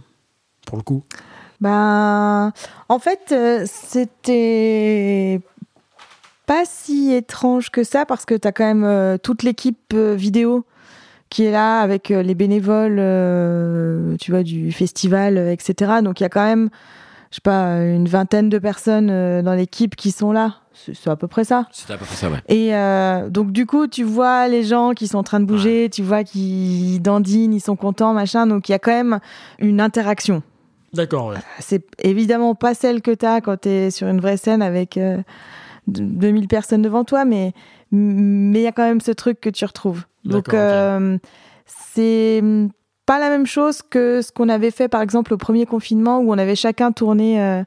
pour le coup? Ben, en fait, euh, c'était pas si étrange que ça parce que tu as quand même euh, toute l'équipe euh, vidéo qui est là avec les bénévoles, euh, tu vois, du festival, etc. Donc il y a quand même, je sais pas, une vingtaine de personnes euh, dans l'équipe qui sont là. C'est c'est à peu près ça. C'était à peu près ça, ouais. Et euh, donc du coup, tu vois les gens qui sont en train de bouger, tu vois qu'ils dandinent, ils sont contents, machin. Donc il y a quand même une interaction. D'accord ouais. C'est évidemment pas celle que tu as quand tu es sur une vraie scène avec euh, d- 2000 personnes devant toi, mais mais il y a quand même ce truc que tu retrouves. Donc euh, c'est pas la même chose que ce qu'on avait fait par exemple au premier confinement où on avait chacun tourné euh,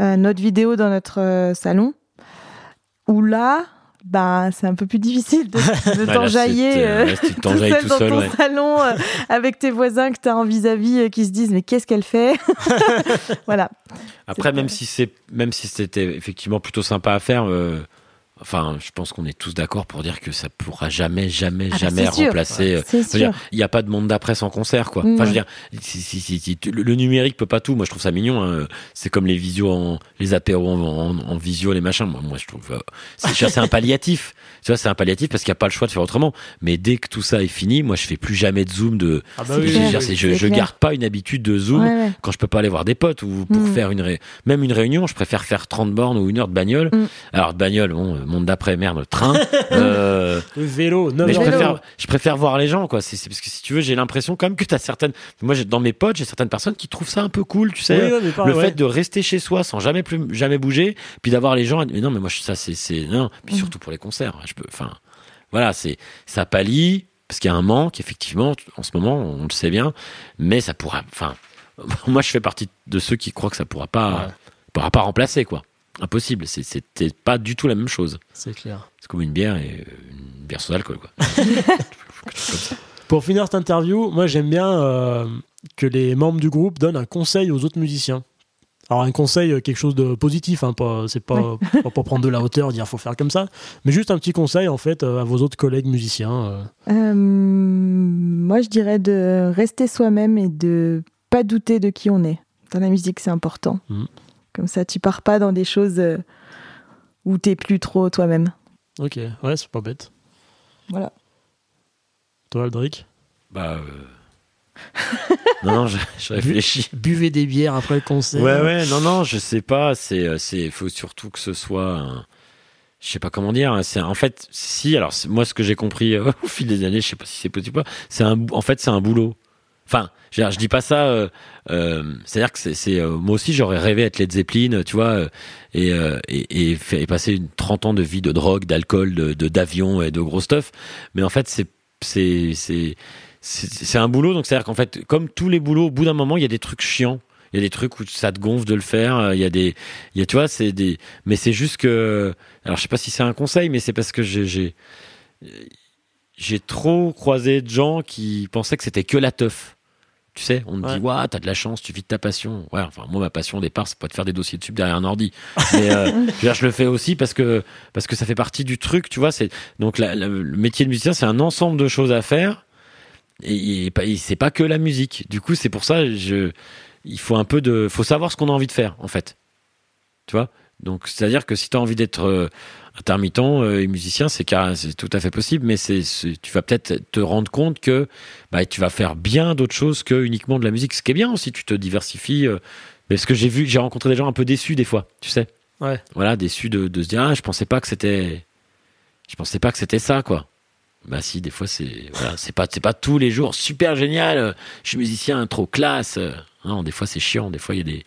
euh, notre vidéo dans notre euh, salon. Où là, bah, c'est un peu plus difficile de, de là, t'enjailler tout seul tout dans seul, ton ouais. salon avec tes voisins que tu as en vis-à-vis qui se disent mais qu'est-ce qu'elle fait? Voilà. Après, même si c'est, même si c'était effectivement plutôt sympa à faire, Enfin, je pense qu'on est tous d'accord pour dire que ça pourra jamais, jamais, Ah bah, jamais remplacer. euh, il n'y a pas de monde d'après sans concert, quoi. Enfin, je veux dire, si, si, si, si, le, le numérique peut pas tout. Moi, je trouve ça mignon. hein. C'est comme les visios, en, les apéros en, en, en visio, les machins. Moi, moi je trouve, euh, c'est un palliatif. Tu vois, c'est un palliatif parce qu'il n'y a pas le choix de faire autrement. Mais dès que tout ça est fini, moi, je fais plus jamais de zoom. De, Ah bah C'est oui, je, clair. veux dire, c'est- je, C'est je clair. garde pas une habitude de zoom Ouais, ouais. quand je peux pas aller voir des potes ou pour Mm. faire une ré... même une réunion, je préfère faire 30 bornes ou une heure de bagnole. Mm. Alors de bagnole, bon, euh, monde d'après, merde, train. euh, Le vélo, 9 mais je préfère, je préfère voir les gens, quoi. C'est parce que si tu veux, j'ai l'impression quand même que t'as certaines. Moi, dans mes potes, j'ai certaines personnes qui trouvent ça un peu cool, tu sais. Oui, le ouais. fait de rester chez soi sans jamais plus jamais bouger, puis d'avoir les gens. Mais non, mais moi, ça, c'est non. Puis Mm. surtout pour les concerts, je peux. Enfin, voilà, c'est ça pallie parce qu'il y a un manque, effectivement, en ce moment, on le sait bien. Mais ça pourra. Enfin, moi, je fais partie de ceux qui croient que ça pourra pas, Ouais. pourra pas remplacer, quoi. Impossible. C'est- C'était pas du tout la même chose. C'est clair. C'est comme une bière et euh, une bière sans alcool, quoi. Pour finir cette interview, moi j'aime bien euh, que les membres du groupe donnent un conseil aux autres musiciens. Alors un conseil, euh, quelque chose de positif, hein, pas, c'est pas, pas pour prendre de la hauteur, dire faut faire comme ça, mais juste un petit conseil en fait à vos autres collègues musiciens. euh. Euh, moi, je dirais de rester soi-même et de pas douter de qui on est. Dans la musique, c'est important. Mhm. Comme ça, tu pars pas dans des choses euh, où t'es plus trop toi-même. Ok, ouais, c'est pas bête. Voilà. Toi, Aldric Bah. euh, non, non, je, je réfléchis. Buvez des bières après le concert. Ouais, ouais, non, non, je sais pas. C'est, euh, c'est, faut surtout que ce soit. un- je sais pas comment dire. hein, C'est en fait, si. Alors, c'est- moi, ce que j'ai compris euh, au fil des années, je sais pas si c'est possible ou pas. C'est un, en fait, c'est un boulot. Enfin, je, je dis pas ça. euh, euh, C'est-à-dire que c'est, euh, moi aussi, j'aurais rêvé être Led Zeppelin, tu vois, et, et, passer une 30 ans de vie de drogue, d'alcool, de, d'avion et de gros stuff. Mais en fait, c'est, c'est, c'est, un boulot. Donc, c'est-à-dire qu'en fait, comme tous les boulots, au bout d'un moment, il y a des trucs chiants. Il y a des trucs où ça te gonfle de le faire. Il y a des, il y a, tu vois, c'est des, mais c'est juste que, alors je sais pas si c'est un conseil, mais c'est parce que j'ai, j'ai trop croisé de gens qui pensaient que c'était que la teuf. Tu sais, on me Ouais. dit, waouh, t'as de la chance, tu vis de ta passion. Ouais, enfin, moi, ma passion au départ, c'est pas de faire des dossiers de sub derrière un ordi. Mais euh, je, le fais aussi parce que, parce que ça fait partie du truc, tu vois. C'est, donc, la- la- le métier de musicien, c'est un ensemble de choses à faire. Et, et, pas- et c'est pas que la musique. Du coup, c'est pour ça, je, il faut un peu de, faut savoir ce qu'on a envie de faire, en fait. Tu vois? Donc, c'est-à-dire que si tu as envie d'être euh, intermittent euh, et musicien, c'est tout à fait possible, mais c'est, tu vas peut-être te rendre compte que bah, tu vas faire bien d'autres choses que uniquement de la musique. Ce qui est bien aussi, tu te diversifies. euh, parce que j'ai vu, j'ai rencontré des gens un peu déçus des fois, tu sais. Ouais. Voilà, déçus de, de se dire, ah, je pensais pas que c'était, je pensais pas que c'était ça, quoi. Bah si, des fois c'est, voilà, c'est pas, c'est pas tous les jours super génial. euh, Je suis musicien, trop classe. Non, des fois c'est chiant. Des fois il y a des,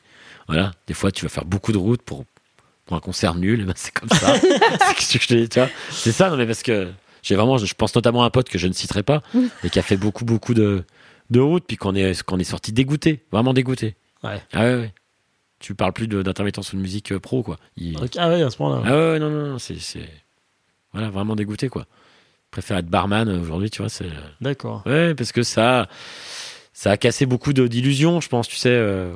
voilà, des fois tu vas faire beaucoup de routes pour pour un concert nul. ben, c'est comme ça. c'est ce que je te dis, tu vois. C'est ça, non mais parce que j'ai vraiment, je pense notamment à un pote que je ne citerai pas et qui a fait beaucoup beaucoup de de routes puis qu'on est qu'on est sorti dégoûté, vraiment dégoûté. Ouais. Ah ouais, ouais. Tu parles plus d'intermittence ou de musique euh, pro quoi. Il- Ok, Ah ouais, à ce moment-là. ah ouais, ouais, non, non, non, c'est, c'est, voilà, vraiment dégoûté, quoi. Je préfère être barman euh, aujourd'hui, tu vois, c'est, D'accord. ouais, parce que ça, ça a cassé beaucoup de, d'illusions, je pense, tu sais, euh,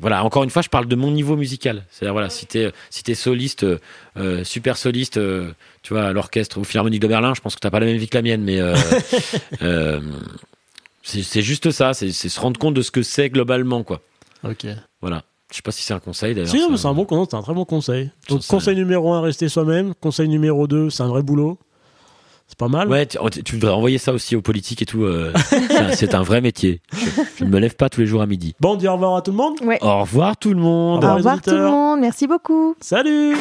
voilà, encore une fois, je parle de mon niveau musical. C'est-à-dire, voilà, si t'es, si t'es soliste, euh, euh, super soliste, euh, tu vois, à l'orchestre ou Philharmonique de Berlin, je pense que t'as pas la même vie que la mienne, mais, euh, c'est, juste ça, c'est, se rendre compte de ce que c'est globalement, quoi. Ok. Voilà. Je sais pas si c'est un conseil, d'ailleurs. Si, c'est un bon conseil, c'est un très bon conseil. Donc, conseil numéro un, rester soi-même. Conseil numéro 2, c'est un vrai boulot. C'est pas mal. Ouais, tu, tu voudrais envoyer ça aussi aux politiques et tout. euh, c'est un- vrai métier. Je, je ne me lève pas tous les jours à midi. Bon, on dit au revoir à tout le monde. Ouais. Au revoir tout le monde. Au revoir, tout le monde. Merci beaucoup. Salut